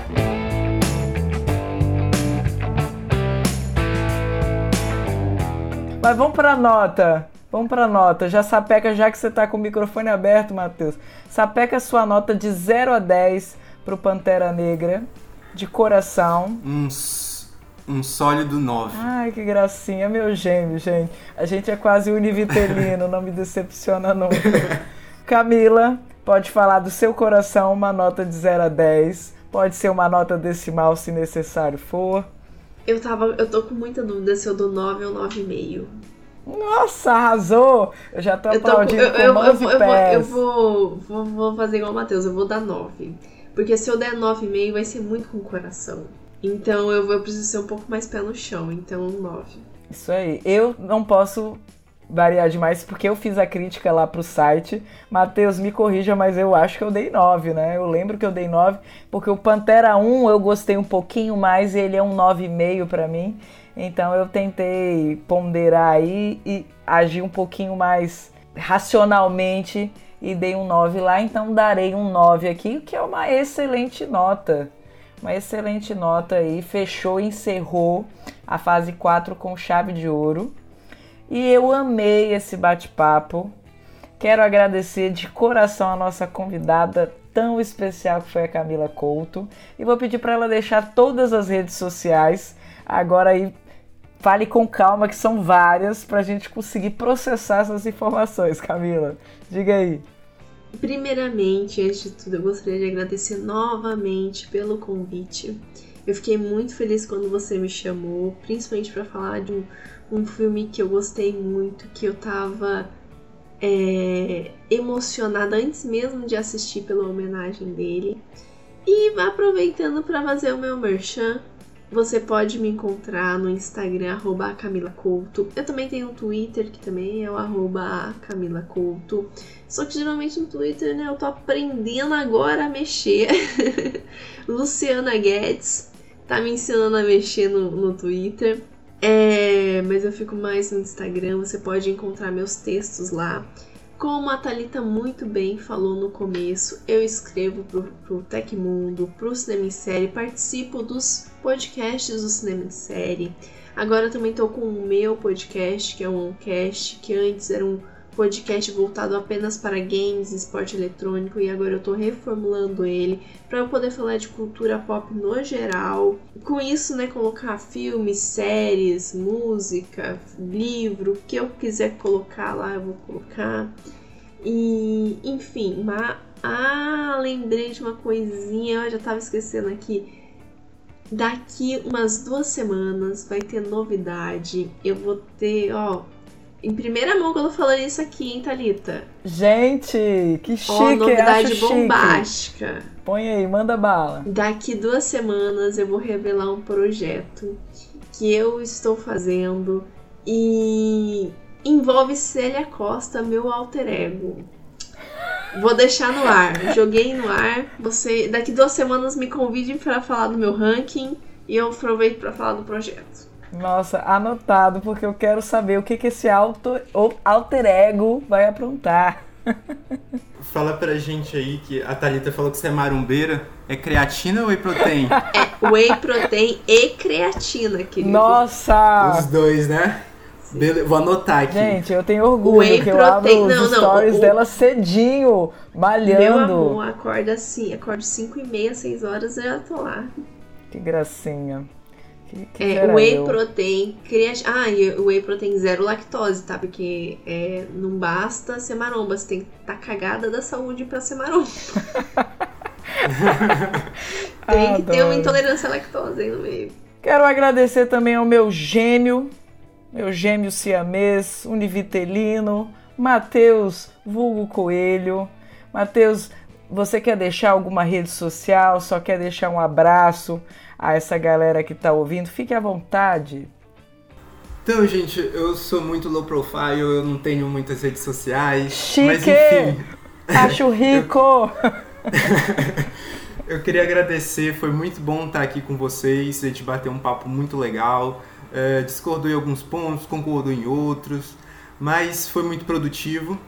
Mas vamos pra nota. Vamos pra nota. Já sapeca, já que você tá com o microfone aberto, Matheus. Sapeca sua nota de 0 a 10 pro Pantera Negra, de coração. Um, um sólido 9. Ai, que gracinha, meu gêmeo, gente. A gente é quase univitelino, não me decepciona nunca. <laughs> Camila, pode falar do seu coração uma nota de 0 a 10. Pode ser uma nota decimal se necessário for. Eu, tava, eu tô com muita dúvida se eu dou 9 ou 9,5. Nossa, arrasou! Eu já tô Eu, tô aplaudindo eu, com eu, eu, eu, vou, pés. eu vou, vou, vou fazer igual o Matheus, eu vou dar 9. Porque se eu der 9,5 vai ser muito com o coração. Então eu, vou- eu preciso ser um pouco mais pé no chão, então 9. Isso aí. Eu não posso variar demais porque eu fiz a crítica lá pro site. Matheus, me corrija, mas eu acho que eu dei 9, né? Eu lembro que eu dei 9, porque o Pantera 1 eu gostei um pouquinho mais e ele é um 9,5 pra mim. Então eu tentei ponderar aí e agir um pouquinho mais racionalmente e dei um 9 lá, então darei um 9 aqui, que é uma excelente nota. Uma excelente nota aí, fechou, encerrou a fase 4 com chave de ouro. E eu amei esse bate-papo. Quero agradecer de coração a nossa convidada tão especial que foi a Camila Couto. E vou pedir para ela deixar todas as redes sociais. Agora aí, fale com calma, que são várias, para a gente conseguir processar essas informações. Camila, diga aí. Primeiramente, antes de tudo, eu gostaria de agradecer novamente pelo convite. Eu fiquei muito feliz quando você me chamou, principalmente para falar de um, um filme que eu gostei muito, que eu tava é, emocionada antes mesmo de assistir pela homenagem dele. E aproveitando para fazer o meu merchan, você pode me encontrar no Instagram, arroba Camila Couto. Eu também tenho um Twitter, que também é o arroba Camila Couto. Só que geralmente no Twitter, né, eu tô aprendendo agora a mexer. <laughs> Luciana Guedes tá me ensinando a mexer no, no Twitter. É, mas eu fico mais no Instagram, você pode encontrar meus textos lá. Como a Thalita muito bem falou no começo, eu escrevo pro, pro Tecmundo, pro Cinema em Série, participo dos podcasts do Cinema em Série. Agora também tô com o meu podcast, que é um cast, que antes era um podcast voltado apenas para games e esporte eletrônico e agora eu estou reformulando ele para eu poder falar de cultura pop no geral. Com isso, né, colocar filmes, séries, música, livro, o que eu quiser colocar lá, eu vou colocar. E, enfim, mas ah, lembrei de uma coisinha, eu já estava esquecendo aqui. Daqui umas duas semanas vai ter novidade. Eu vou ter, ó, em primeira mão quando falando isso aqui, hein, Thalita? Gente, que chique, Ó, novidade bombástica. Chique. Põe aí, manda bala. Daqui duas semanas eu vou revelar um projeto que eu estou fazendo e envolve Célia Costa, meu alter ego. Vou deixar no ar. Joguei no ar. Você daqui duas semanas me convide para falar do meu ranking e eu aproveito para falar do projeto. Nossa, anotado, porque eu quero saber o que, que esse auto, alter ego vai aprontar. <laughs> Fala pra gente aí que a Thalita falou que você é marumbeira. É creatina ou whey protein? <laughs> É whey protein e creatina, querido. Nossa! Os dois, né? Bele... Vou anotar aqui. Gente, eu tenho orgulho whey que eu abro os não, stories não, o... dela cedinho, malhando. Meu amor, acorda assim, acordo 5 e meia, 6 horas, eu já tô lá. Que gracinha. Que, que é, whey eu? protein, creatina. Ah, e whey protein zero lactose, tá? Porque é, não basta ser maromba, você tem que estar tá cagada da saúde pra ser maromba. <laughs> tem que ter uma intolerância à lactose aí no meio. Quero agradecer também ao meu gêmeo, meu gêmeo siamês, univitelino, Matheus Vulgo Coelho. Matheus, você quer deixar alguma rede social? Só quer deixar um abraço? A essa galera que está ouvindo, fique à vontade. Então, gente, eu sou muito low profile, eu não tenho muitas redes sociais. Chique! Mas enfim. <laughs> Acho rico! <laughs> eu queria agradecer, foi muito bom estar aqui com vocês, a gente bateu um papo muito legal. É, discordou em alguns pontos, concordou em outros, mas foi muito produtivo.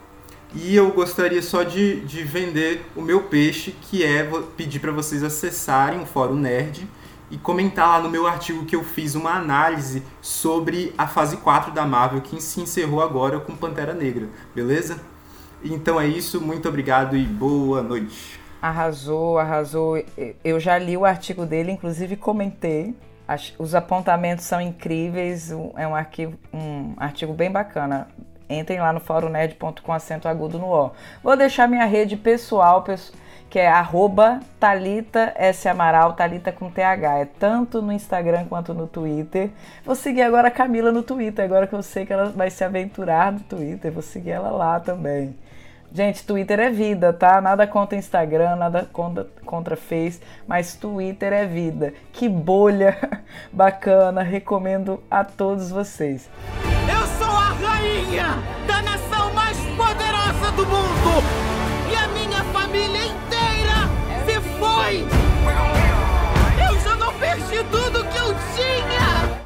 E eu gostaria só de, de vender o meu peixe, que é pedir para vocês acessarem o Fórum Nerd e comentar lá no meu artigo que eu fiz uma análise sobre a fase 4 da Marvel que se encerrou agora com Pantera Negra, beleza? Então é isso, muito obrigado e boa noite. Arrasou, arrasou. Eu já li o artigo dele, inclusive comentei. Os apontamentos são incríveis, é um, arquivo, um artigo bem bacana. Entrem lá no forumnerd.com acento agudo no O. Vou deixar minha rede pessoal, pessoal que é arroba Thalita S. Amaral, Thalita com TH. É tanto no Instagram quanto no Twitter. Vou seguir agora a Camila no Twitter, agora que eu sei que ela vai se aventurar no Twitter, vou seguir ela lá também. Gente, Twitter é vida, tá? Nada contra Instagram, nada contra, contra Face, mas Twitter é vida. Que bolha <laughs> bacana, recomendo a todos vocês. Eu sou a rainha da nação mais poderosa do mundo e a minha família foi! Eu já não perdi tudo que eu tinha!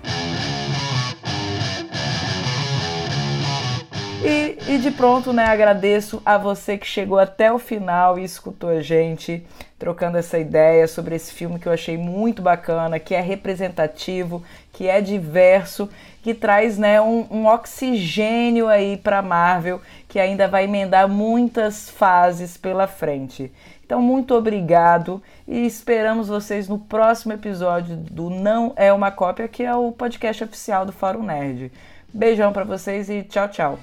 E, e, de pronto, né, agradeço a você que chegou até o final e escutou a gente trocando essa ideia sobre esse filme que eu achei muito bacana, que é representativo, que é diverso, que traz né, um, um oxigênio aí para Marvel, que ainda vai emendar muitas fases pela frente. Então, muito obrigado e esperamos vocês no próximo episódio do Não é uma Cópia, que é o podcast oficial do Fórum Nerd. Beijão para vocês e tchau, tchau.